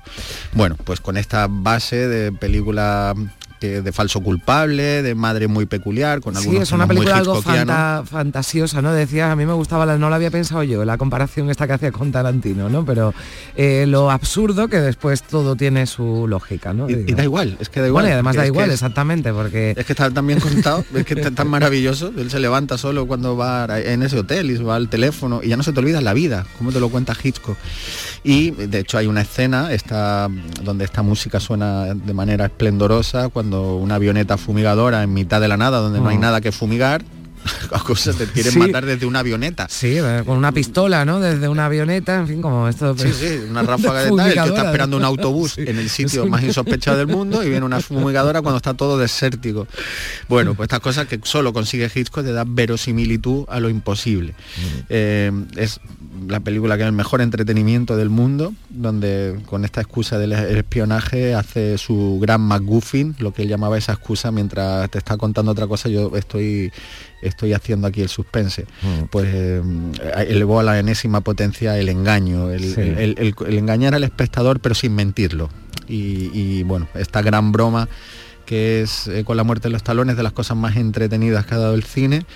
Bueno, pues con esta base de película de falso culpable, de madre muy peculiar, con Sí, algunos es una película algo fanta- fantasiosa, ¿no? Decías, a mí me gustaba, la, no lo había pensado yo, la comparación esta que hacía con Tarantino, ¿no? Pero eh, lo absurdo que después todo tiene su lógica, ¿no? Y, da igual, es que da igual. Bueno, y además da es igual, es- exactamente, porque... Es que está tan bien contado, es que está tan maravilloso. Él se levanta solo cuando va en ese hotel y se va al teléfono y ya no se te olvida la vida, como te lo cuenta Hitchcock. Y de hecho hay una escena esta, donde esta música suena de manera esplendorosa cuando una avioneta fumigadora en mitad de la nada, donde no hay nada que fumigar, cosas te quieren Sí. matar desde una avioneta. Sí, eh, con una pistola, ¿no? Desde una avioneta, en fin, como esto... Sí, sí, una ráfaga de tal, el que está esperando un autobús Sí. en el sitio más insospechado del mundo y viene una fumigadora cuando está todo desértico. Bueno, pues estas cosas que solo consigue Hitchcock de dar verosimilitud a lo imposible. Eh, es la película que es el mejor entretenimiento del mundo, donde con esta excusa del espionaje hace su gran McGuffin, lo que él llamaba esa excusa, mientras te está contando otra cosa, yo estoy estoy haciendo aquí el suspense. Pues eh, elevó a la enésima potencia el engaño, el, Sí. el- el- el- el engañar al espectador pero sin mentirlo. y, y, bueno, esta gran broma que es eh, con la muerte de los talones de las cosas más entretenidas que ha dado el cine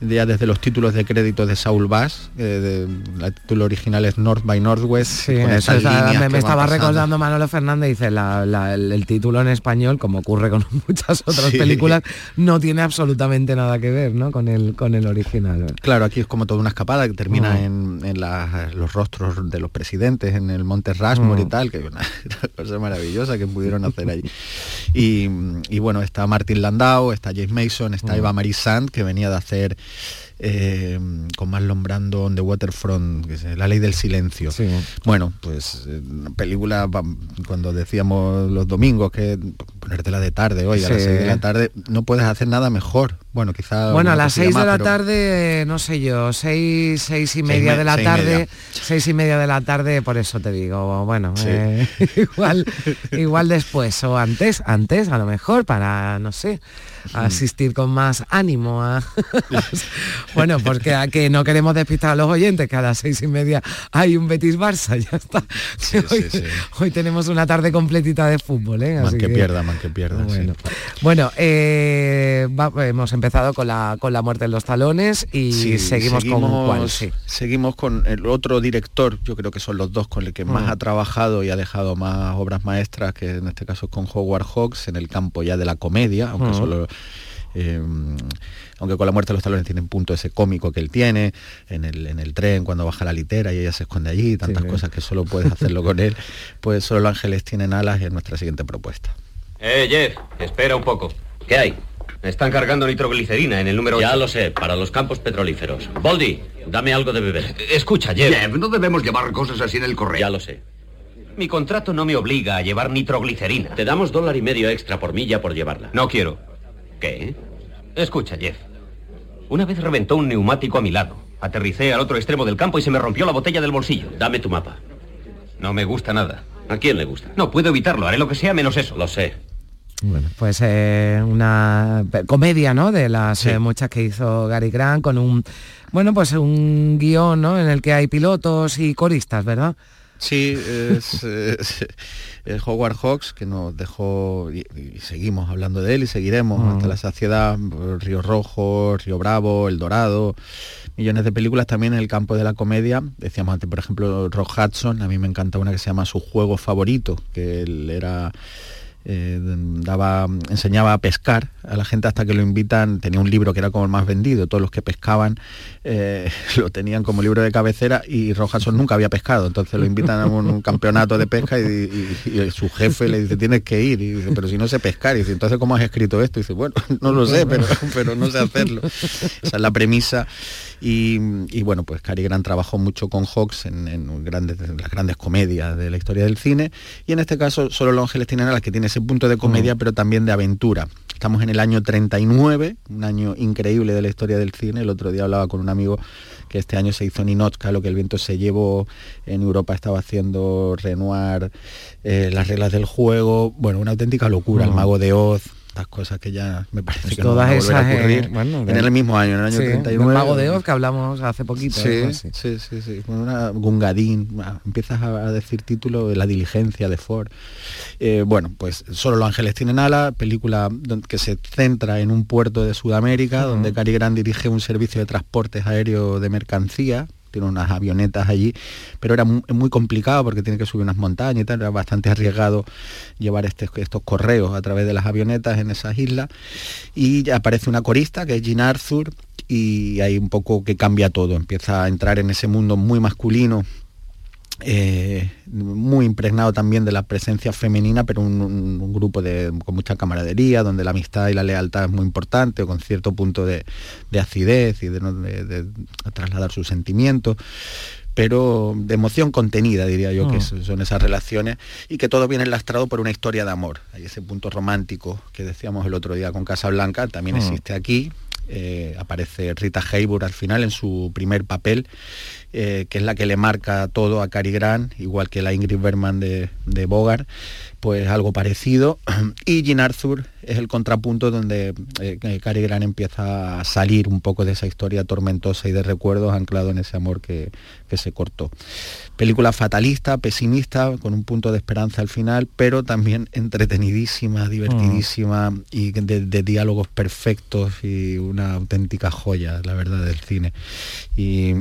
ya desde los títulos de crédito de Saul Bass, eh, el título original es North by Northwest. Sí, me, estaba recordando Manolo Fernández, dice, el, título en español, como ocurre con muchas otras películas, no tiene absolutamente nada que ver ¿no? con, el, con el original. Claro, aquí es como toda una escapada que termina mm. en, los rostros de los presidentes, en el Monte Rushmore y mm. tal, que es una, cosa maravillosa que pudieron hacer allí. Y, bueno, está Martin Landau, está James Mason, está mm. Eva Marie Sand, que venía de hacer eh, con Marlon Brando on the Waterfront, que es La Ley del Silencio. Bueno, pues eh, película, cuando decíamos los domingos que ponértela de tarde hoy, a las 6 de la tarde, no puedes hacer nada mejor. Bueno, quizá... Bueno, a las 6 de la tarde, no sé yo, 6, seis y media de la tarde, 6 y, media de la tarde, por eso te digo, bueno, eh, igual, igual después o antes, antes a lo mejor, para, no sé, asistir con más ánimo a... bueno, porque a que no queremos despistar a los oyentes, que a las seis y media hay un Betis Barça, ya está. hoy, tenemos una tarde completita de fútbol, ¿eh? que, pierda, man que pierda. Bueno, bueno eh, hemos empezado con la, con la muerte en los talones y seguimos, con cuál, Seguimos con el otro director, yo creo que son los dos con el que más mm. ha trabajado y ha dejado más obras maestras, que en este caso es con Howard Hawks, en el campo ya de la comedia, aunque mm. solo eh, aunque con la muerte de los talones tiene un punto ese cómico que él tiene, en el, en el tren cuando baja la litera y ella se esconde allí, tantas cosas que solo puedes hacerlo con él, pues solo los ángeles tienen alas y es nuestra siguiente propuesta. Eh, Jeff, espera un poco. ¿Qué hay? Están cargando nitroglicerina en el número Ya lo sé, para los campos petrolíferos. Boldy, dame algo de beber. Escucha, Jeff. Jeff, no debemos llevar cosas así en el correo. Ya lo sé. Mi contrato no me obliga a llevar nitroglicerina. Te damos dólar y medio extra por milla por llevarla. No quiero. ¿Qué? Escucha, Jeff. Una vez reventó un neumático a mi lado. Aterricé al otro extremo del campo y se me rompió la botella del bolsillo. Dame tu mapa. No me gusta nada. ¿A quién le gusta? No puedo evitarlo. Haré lo que sea menos eso. Lo sé. Bueno, pues eh, una comedia, ¿no? De las eh, muchas que hizo Gary Grant con un, bueno, pues un guion, ¿no? En el que hay pilotos y coristas, ¿verdad? Sí, es, el Howard Hawks, que nos dejó, y, seguimos hablando de él y seguiremos hasta la saciedad, Río Rojo, Río Bravo, El Dorado, millones de películas también en el campo de la comedia. Decíamos antes, por ejemplo, Rock Hudson, a mí me encanta una que se llama Su Juego Favorito, que él era eh, daba, enseñaba a pescar a la gente hasta que lo invitan, tenía un libro que era como el más vendido, todos los que pescaban eh, lo tenían como libro de cabecera y Rojason nunca había pescado, entonces lo invitan a un, campeonato de pesca y, su jefe le dice tienes que ir, y dice, pero si no sé pescar, y dice, entonces ¿cómo has escrito esto? Y dice, bueno, no lo sé, pero, pero no sé hacerlo. Esa es la premisa y, bueno, pues Cary Grant trabajó mucho con Hawks en, grandes, las grandes comedias de la historia del cine. Y en este caso, solo Los Ángeles tienen alas que tiene ese punto de comedia, mm. pero también de aventura. Estamos en el año 39, un año increíble de la historia del cine. El otro día hablaba con un amigo que este año se hizo Ninochka, lo que el viento se llevó. En Europa estaba haciendo Renoir, eh, las reglas del juego. Bueno, una auténtica locura. El mm. mago de Oz, estas cosas que ya me parece pues que no van a volver a eh, ocurrir en el mismo año, en el año 31. El mago de Oz que hablamos hace poquito. Sí, sí, sí, sí, Una Gungadín, empiezas a decir título de La diligencia de Ford. Eh, bueno, pues Solo los ángeles tienen ala, película que se centra en un puerto de Sudamérica, donde Cary Grant dirige un servicio de transportes aéreos de mercancía, tiene unas avionetas allí, pero era muy, complicado porque tiene que subir unas montañas y tal, era bastante arriesgado llevar este, estos correos a través de las avionetas en esas islas. Y aparece una corista que es Jean Arthur y hay un poco que cambia todo, empieza a entrar en ese mundo muy masculino eh, muy impregnado también de la presencia femenina, pero un, grupo de, con mucha camaradería, donde la amistad y la lealtad es muy importante, o con cierto punto de, acidez y de, trasladar sus sentimientos pero de emoción contenida, diría yo, que mm. son esas relaciones, y que todo viene lastrado por una historia de amor. Hay ese punto romántico que decíamos el otro día con Casablanca, también mm. existe aquí. Eh, aparece Rita Hayworth al final en su primer papel eh, que es la que le marca todo a Cary Grant, igual que la Ingrid Bergman de, de Bogart, pues algo parecido. Y Jean Arthur es el contrapunto donde eh, Cary Grant empieza a salir un poco de esa historia tormentosa y de recuerdos anclado en ese amor que, que se cortó. Película fatalista, pesimista, con un punto de esperanza al final, pero también entretenidísima, divertidísima Mm. y de, de diálogos perfectos y una auténtica joya, la verdad, del cine. Y,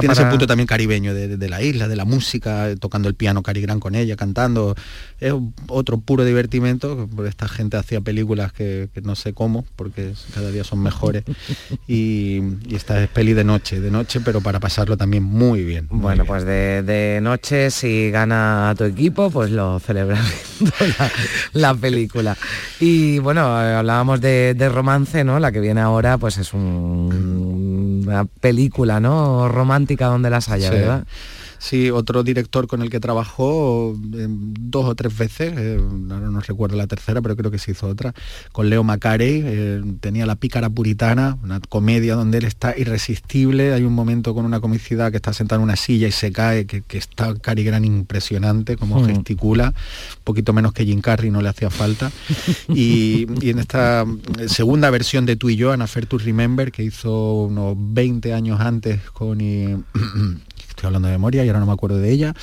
tiene ese punto también caribeño de, de- de la isla, de la música, tocando el piano Cary Grant con ella, cantando. Es otro puro divertimento, esta gente hacía películas que, que no sé cómo, porque cada día son mejores. y, y esta es peli de noche, de noche, pero para pasarlo también muy bien. muy Bueno, bien. pues de, de noche, si gana tu equipo, pues lo celebras viendo la, la película. Y bueno, hablábamos de, de romance, ¿no? La que viene ahora, pues es un- una película, ¿no? Romántica donde las haya, Sí. ¿verdad? Sí, otro director con el que trabajó eh, dos o tres veces, eh, ahora no recuerdo la tercera, pero creo que se hizo otra, con Leo Macarey, eh, tenía La pícara puritana, una comedia donde él está irresistible, hay un momento con una comicidad que está sentado en una silla y se cae, que, que está Cary Grant impresionante, como Mm. gesticula, un poquito menos que Jim Carrey, no le hacía falta. Y, y en esta eh, segunda versión de Tú y yo, Ana Fair to Remember, que hizo unos 20 años antes con... eh, estoy hablando de memoria y ahora no me acuerdo de ella,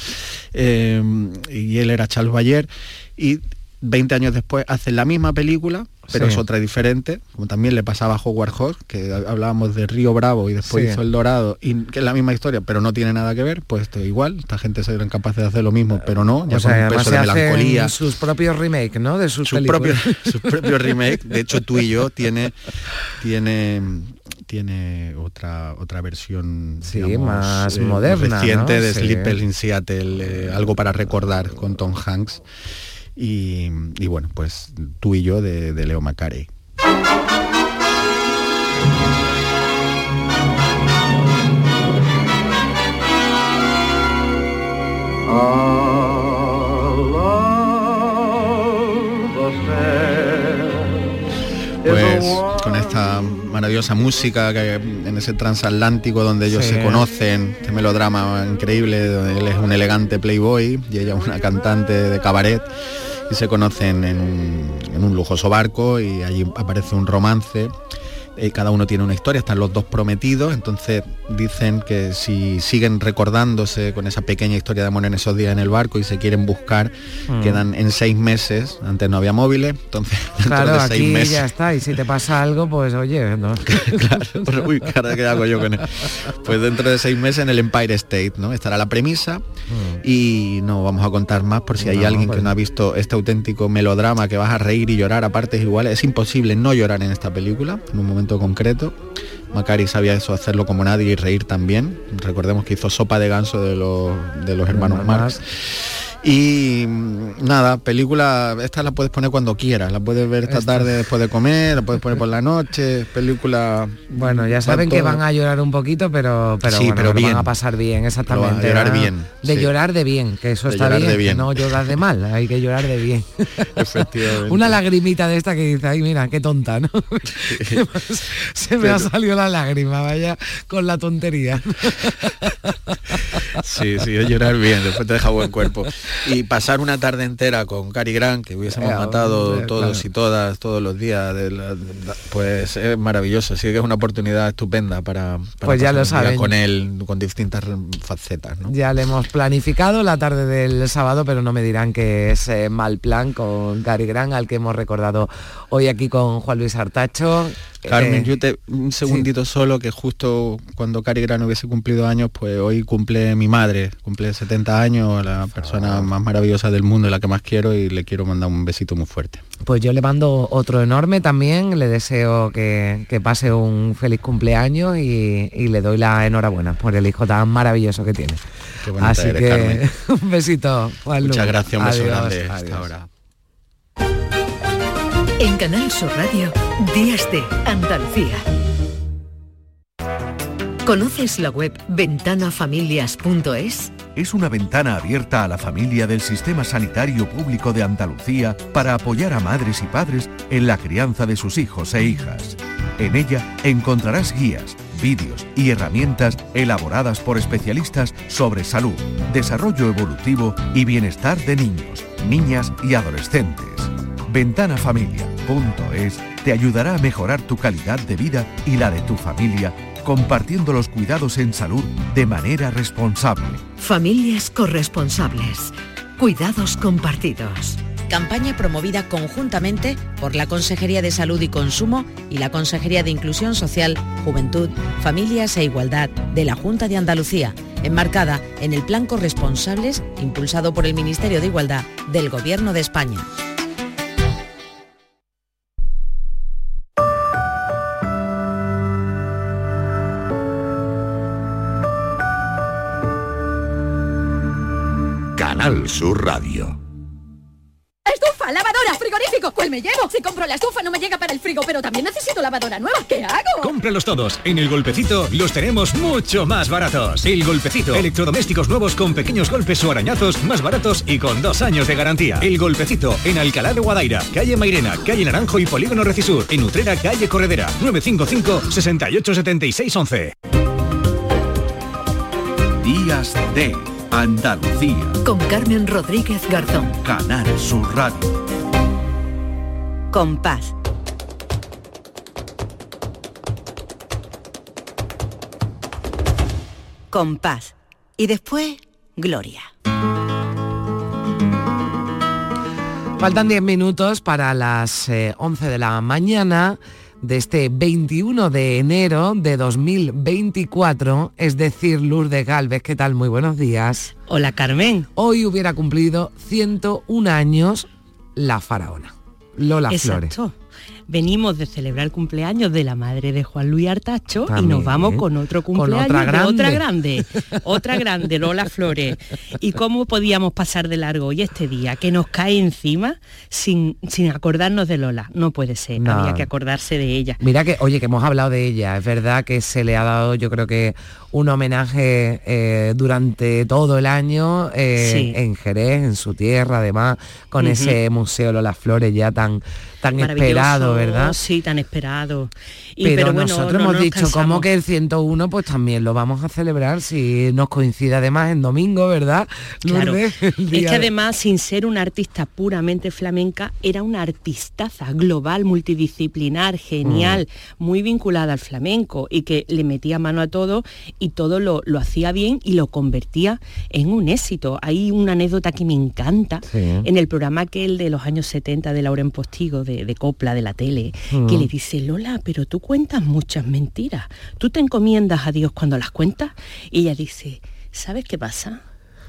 eh, y él era Charles Bayer, y 20 años después hacen la misma película, pero Sí. es otra diferente, como también le pasaba a Howard Hawks, que ha- hablábamos de Río Bravo y después Sí. hizo El Dorado, y que es la misma historia, pero no tiene nada que ver, pues esto igual, esta gente serán capaces de hacer lo mismo, pero no, ya O sea, con un peso de melancolía. sus propios remakes, ¿no? De sus, Sus propios, sus propios remake, de hecho tú y yo tiene tiene tiene otra otra versión Sí, digamos, más eh, moderna, reciente ¿no? de Sí. Sleepers in Seattle eh, algo para recordar con Tom Hanks y, y bueno pues tú y yo de, de Leo Macarey pues con esta maravillosa música que en ese transatlántico donde ellos Sí. se conocen, este melodrama increíble, donde él es un elegante playboy y ella una cantante de cabaret y se conocen en un, en un lujoso barco y allí aparece un romance. Eh, cada uno tiene una historia, están los dos prometidos, entonces dicen que si siguen recordándose con esa pequeña historia de amor en esos días en el barco y se quieren buscar, Mm. quedan en seis meses, antes no había móviles, entonces dentro Claro, de seis aquí meses ya está. Y si te pasa algo, pues oye, ¿no? claro, uy, cara, ¿qué hago yo con él? Pues dentro de seis meses en el Empire State, ¿no? Estará la premisa y no vamos a contar más por si hay Mm. Alguien pues que no ha visto este auténtico melodrama que vas a reír y llorar a partes iguales. Es imposible no llorar en esta película, en un momento concreto. Macari sabía eso, hacerlo como nadie y reír también. Recordemos que hizo Sopa de Ganso de los, de los hermanos Hermanos Marx. Y mm, nada, película, esta la puedes poner cuando quieras, la puedes ver esta Esta. tarde después de comer, la puedes poner por la noche, película... Bueno, ya saben que van a llorar un poquito, pero, pero, Sí, bueno, pero lo van bien. a pasar bien, exactamente. A llorar bien, De sí. llorar de bien, que eso De está bien, de que bien. no llorar de mal, hay que llorar de bien. Efectivamente. Una lagrimita de esta que dice, ay mira, qué tonta, ¿no? Se me ha salido la lágrima, vaya, con la tontería. Sí, sí, llorar bien, después te deja buen cuerpo. Y pasar una tarde entera con Cary Grant, que hubiésemos Eh, matado hombre, todos claro. y todas, todos los días, de la- de la- pues es maravilloso, sí que es una oportunidad estupenda para, para Pues ya lo saben. con él, con distintas facetas, ¿no? Ya le hemos planificado la tarde del sábado, pero no me dirán que es eh, mal plan con Cary Grant, al que hemos recordado hoy aquí con Juan Luis Artacho. Carmen, Eh, yo te, un segundito solo, que justo cuando Cary Grant hubiese cumplido años, pues hoy cumple mi madre, cumple 70 años, la persona más maravillosa del mundo y la que más quiero y le quiero mandar un besito muy fuerte. Pues yo le mando otro enorme también, le deseo que, que pase un feliz cumpleaños y, y le doy la enhorabuena por el hijo tan maravilloso que tiene. Qué Así eres, que Carmen. un besito, Juan Muchas gracias, un beso Adiós, grande hasta ahora. En Canal Sur Radio, Días de Andalucía. ¿Conoces la web ventanafamilias.es? Es una ventana abierta a la familia del Sistema Sanitario Público de Andalucía para apoyar a madres y padres en la crianza de sus hijos e hijas. En ella encontrarás guías, vídeos y herramientas elaboradas por especialistas sobre salud, desarrollo evolutivo y bienestar de niños, niñas y adolescentes. Ventanafamilia.es te ayudará a mejorar tu calidad de vida y la de tu familia compartiendo los cuidados en salud de manera responsable. Familias corresponsables. Cuidados compartidos. Campaña promovida conjuntamente por la Consejería de Salud y Consumo y la Consejería de Inclusión Social, Juventud, Familias e Igualdad de la Junta de Andalucía, enmarcada en el Plan Corresponsables impulsado por el Ministerio de Igualdad del Gobierno de España. Canal Sur Radio. Estufa, lavadora, frigorífico. ¿Cuál me llevo? Si compro la estufa no me llega para el frigo, pero también necesito lavadora nueva. ¿Qué hago? Cómpralos todos. En El Golpecito los tenemos mucho más baratos. El Golpecito. Electrodomésticos nuevos con pequeños golpes o arañazos más baratos y con dos años de garantía. El Golpecito en Alcalá de Guadaira, calle Mairena, calle Naranjo y Polígono Recisur. En Utrera, calle Corredera. 955 68 76 11. Días de Andalucía. Con Carmen Rodríguez Garzón. Canal Sur Radio. Compás. Compás. Y después, Gloria. Faltan 10 minutos para las eh, 11 de la mañana de este 21 de enero de 2024, es decir, Lourdes Galvez, ¿qué tal? Muy buenos días. Hola Carmen. Hoy hubiera cumplido 101 años la faraona, Lola Flores. Venimos de celebrar el cumpleaños de la madre de Juan Luis Artacho y nos vamos con otro Con cumpleaños otra de otra grande. grande, otra grande, Lola Flores. ¿Y cómo podíamos pasar de largo hoy este día que nos cae encima sin, sin acordarnos de Lola? No puede ser, No. había que acordarse de ella. Mira que, oye, que hemos hablado de ella, es verdad que se le ha dado, yo creo que un homenaje eh, durante todo el año eh, Sí. en Jerez, en su tierra, además, con ese museo Lola Flores ya tan, tan esperado, ¿verdad? Sí, tan esperado. Y, pero, bueno, nosotros no hemos nos dicho como que el 101 pues también lo vamos a celebrar si nos coincide además en domingo, ¿verdad? Claro. El Es que de- además, sin ser una artista puramente flamenca, era una artistaza global, multidisciplinar, genial, Mm. muy vinculada al flamenco y que le metía mano a todo y todo lo, lo hacía bien y lo convertía en un éxito. Hay una anécdota que me encanta Sí. en el programa aquel de los años 70 de Lauren Postigo, de, de Copla, de la tele, Mm. que le dice, Lola, pero tú cuentas muchas mentiras. ¿Tú te encomiendas a Dios cuando las cuentas? Y ella dice, ¿sabes qué pasa?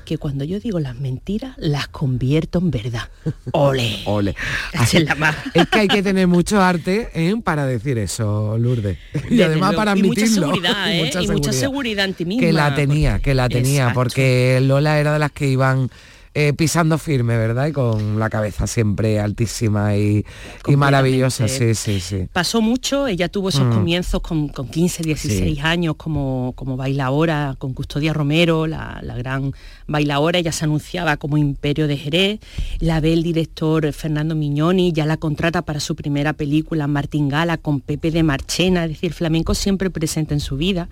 Que cuando yo digo las mentiras, las convierto en verdad. ¡Ole! Ole. Caché en la mar. Es que hay que tener mucho arte ¿eh? para decir eso, Lourdes. Y Desde además luego. para Y mucha admitirlo. seguridad, ¿eh? Y mucha seguridad en ti Que misma, la tenía, que la tenía, Exacto. porque Lola era de las que iban eh, pisando firme, ¿verdad? Y con la cabeza siempre altísima y, y maravillosa, sí, sí, sí. Pasó mucho, ella tuvo esos Mm. comienzos con, con 15, 16 Sí. años como, como bailaora con Custodia Romero, la, la gran bailaora, ella se anunciaba como Imperio de Jerez, la ve el director Fernando Mignoni, ya la contrata para su primera película Martín Gala con Pepe de Marchena, es decir, flamenco siempre presente en su vida.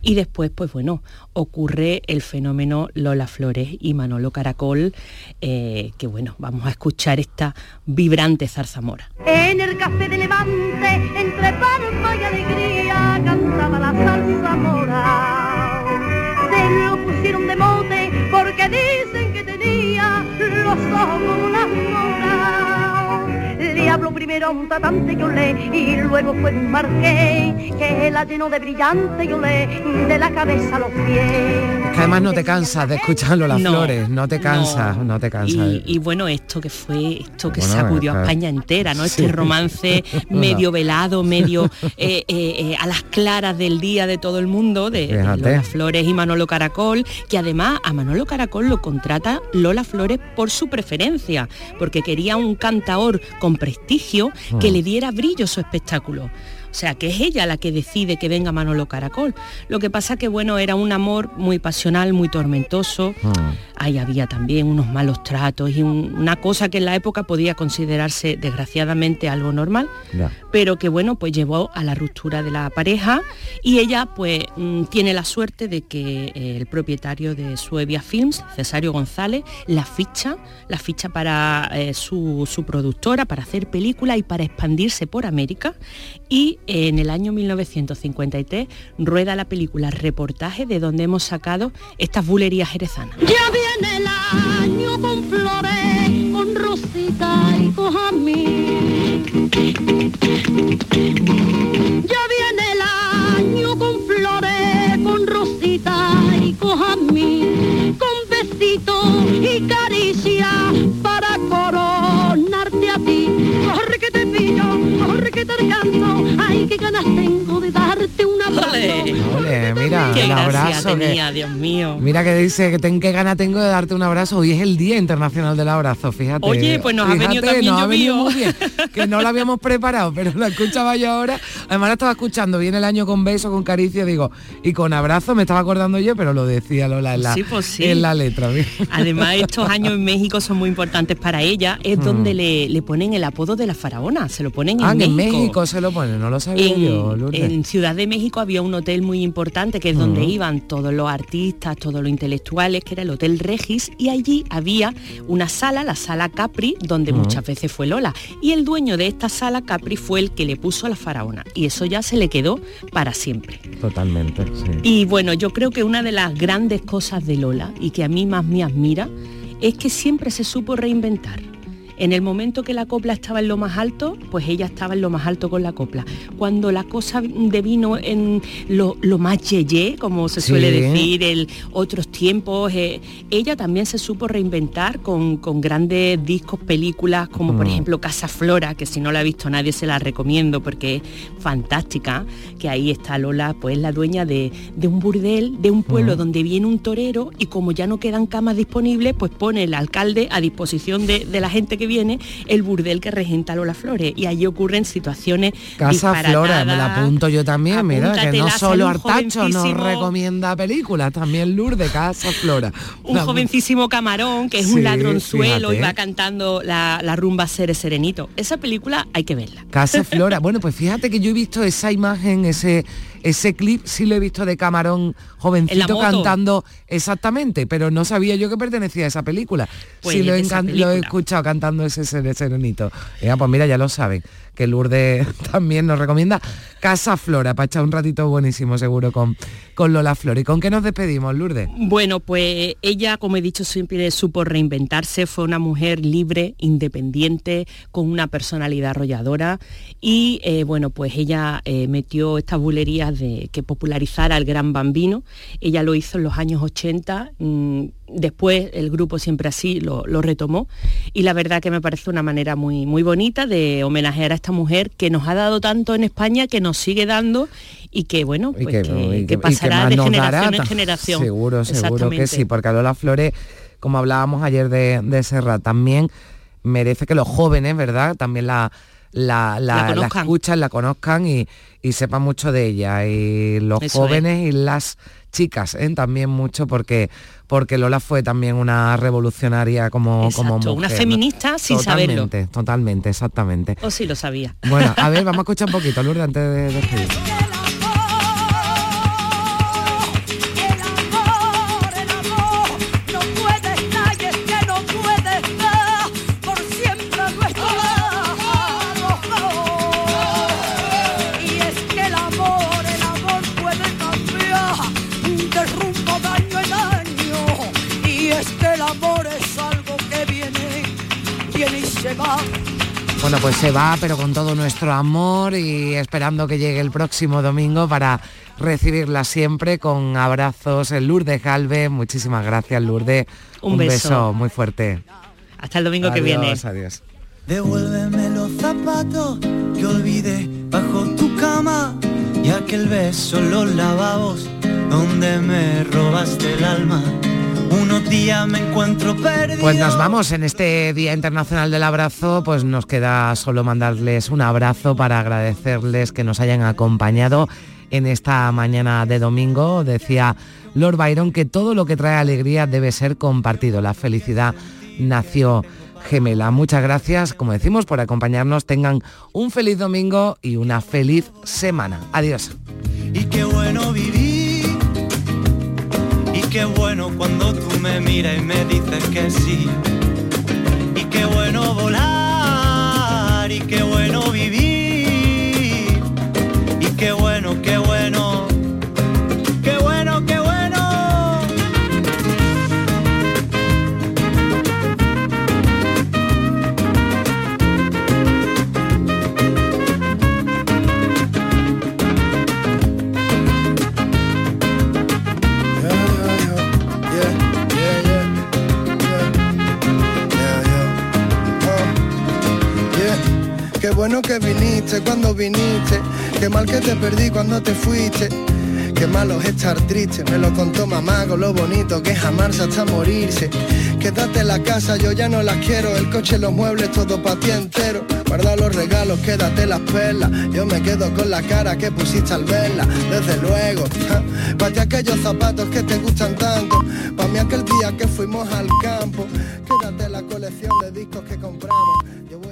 Y después, pues bueno, ocurre el fenómeno Lola Flores y Manolo Caracol, eh, que bueno, vamos a escuchar esta vibrante zarzamora. En el café de Levante, entre salsa como primero a un tatante que olé y luego fue un marqués que la llenó de brillante y olé de la cabeza a los pies. Que además no te cansas de escucharlo las No, flores, no te cansas, no, te cansas. Y, y bueno, esto que fue, esto que Bueno, sacudió a. España entera, ¿no? Este Sí. romance medio velado, medio eh, eh, eh, a las claras del día de todo el mundo, de, de. Lola Flores y Manolo Caracol, que además a Manolo Caracol lo contrata Lola Flores por su preferencia, porque quería un cantaor con prestigio que Mm. le diera brillo a su espectáculo. O sea, que es ella la que decide que venga Manolo Caracol. Lo que pasa que, bueno, era un amor muy pasional, muy tormentoso. Ah. Ahí había también unos malos tratos y un- una cosa que en la época podía considerarse desgraciadamente algo normal, pero que, bueno, pues llevó a la ruptura de la pareja y ella, pues, mm, tiene la suerte de que eh, el propietario de Suevia Films, Cesario González, la ficha, la ficha para eh, su, su productora, para hacer películas y para expandirse por América. Y en el año 1953 rueda la película Reportaje de donde hemos sacado estas bulerías jerezanas. Ya viene el año con flores, con rosita y con jazmín. Ya viene el año con flores, con rosita y con jazmín. Con besitos y caricia para coronarte a ti. Que alcanzo. Ay, qué ganas tengo de darte un Ole, mira, Qué el abrazo. que- Dios mío. Mira que dice que ten qué gana tengo de darte un abrazo. Hoy es el Día Internacional del Abrazo, fíjate. Oye, pues nos ha Fíjate, venido también nos ha venido llovido. muy bien, que no lo habíamos preparado, pero lo escuchaba yo ahora. Además la estaba escuchando, viene el año con beso, con caricia, digo, y con abrazo me estaba acordando yo, pero lo decía Lola en la, Sí, pues sí. en la letra. Además, estos años en México son muy importantes para ella. Es Mm. donde le, le ponen el apodo de la faraona. Se lo ponen Ah, en México. Se lo pone, no lo sabía En, yo, Lourdes. en Ciudad de México había un hotel muy importante que es donde iban todos los artistas, todos los intelectuales, que era el Hotel Regis, y allí había una sala, la sala Capri, donde muchas veces fue Lola. Y el dueño de esta sala Capri fue el que le puso a la faraona. Y eso ya se le quedó para siempre. Totalmente, sí. Y bueno, yo creo que una de las grandes cosas de Lola y que a mí más me admira es que siempre se supo reinventar. En el momento que la copla estaba en lo más alto, pues ella estaba en lo más alto con la copla. Cuando la cosa devino en lo, lo más yeye, como se suele Sí. decir, el otros tiempos, eh, ella también se supo reinventar con, con grandes discos, películas, como por Mm. ejemplo Casa Flora, que si no la ha visto nadie se la recomiendo porque es fantástica, que ahí está Lola, pues la dueña de, de un burdel, de un pueblo Mm. donde viene un torero y como ya no quedan camas disponibles, pues pone el alcalde a disposición de, de la gente que viene el burdel que regenta Lola Flores. Y allí ocurren situaciones Casa Flora, me la apunto yo también, mira, que no solo Artacho nos recomienda películas, también Lourdes, Casa Flora. un La- jovencísimo camarón que es Sí, un ladronzuelo y fíjate. va cantando la, la rumba Sere Serenito. Esa película hay que verla. Casa Flora. Bueno, pues fíjate que yo he visto esa imagen, ese ese clip, sí lo he visto de Camarón jovencito cantando exactamente, pero no sabía yo que pertenecía a esa película. Pues sí lo he, lo escuchado cantando ese ser- serenito. Ya, pues mira, ya lo saben, que Lourdes también nos recomienda Casa Flora, para echar un ratito buenísimo seguro con, con Lola Flor. ¿Y con qué nos despedimos, Lourdes? Bueno, pues ella, como he dicho, siempre supo reinventarse, fue una mujer libre, independiente, con una personalidad arrolladora y eh, bueno, pues ella eh, metió estas bulerías de que popularizara el gran bambino. Ella lo hizo en los años 80, mm, después el grupo siempre así lo, lo retomó y la verdad que me parece una manera muy, muy bonita de homenajear a esta mujer que nos ha dado tanto en España, que nos sigue dando y que bueno, pues que, pasará de dará generación en generación. Seguro, seguro que sí, porque Lola Flores, como hablábamos ayer de, de Serra, también merece que los jóvenes, ¿verdad? También la, la, la, La escuchan, la conozcan y, y sepan mucho de ella. Y los Eso jóvenes y las chicas ¿eh? también mucho porque porque Lola fue también una revolucionaria como, como mujer. una ¿no? feminista sin saberlo. Totalmente, totalmente, exactamente. O sí lo sabía. Bueno, a ver, vamos a escuchar un poquito, Lourdes, antes de despedir. Bueno, pues se va, pero con todo nuestro amor y esperando que llegue el próximo domingo para recibirla siempre con abrazos. El Lourdes Galvez, muchísimas gracias Lourdes. Un beso. muy fuerte. Hasta el domingo que viene. Adiós. Devuélveme los zapatos que olvidé bajo tu cama y aquel beso en los lavabos donde me robaste el alma. Uno día me encuentro perdido. Pues nos vamos en este Día Internacional del Abrazo, pues nos queda solo mandarles un abrazo para agradecerles que nos hayan acompañado en esta mañana de domingo. Decía Lord Byron que todo lo que trae alegría debe ser compartido. La felicidad nació gemela. Muchas gracias, como decimos, por acompañarnos. Tengan un feliz domingo y una feliz semana. Adiós. Y qué bueno vivir. Qué bueno cuando tú me miras y me dices que sí. Y qué bueno volar. Y qué bueno vivir. Y qué bueno, qué bueno. bueno que viniste cuando viniste, qué mal que te perdí cuando te fuiste. Qué malo es estar triste, me lo contó mamá con lo bonito que es amarse hasta morirse. Quédate en la casa, yo ya no las quiero, el coche, los muebles, todo pa' ti entero. Guarda los regalos, quédate las perlas, yo me quedo con la cara que pusiste al verla, desde luego. Ja. Pa' ti aquellos zapatos que te gustan tanto, pa' mí aquel día que fuimos al campo, quédate la colección de discos que compramos.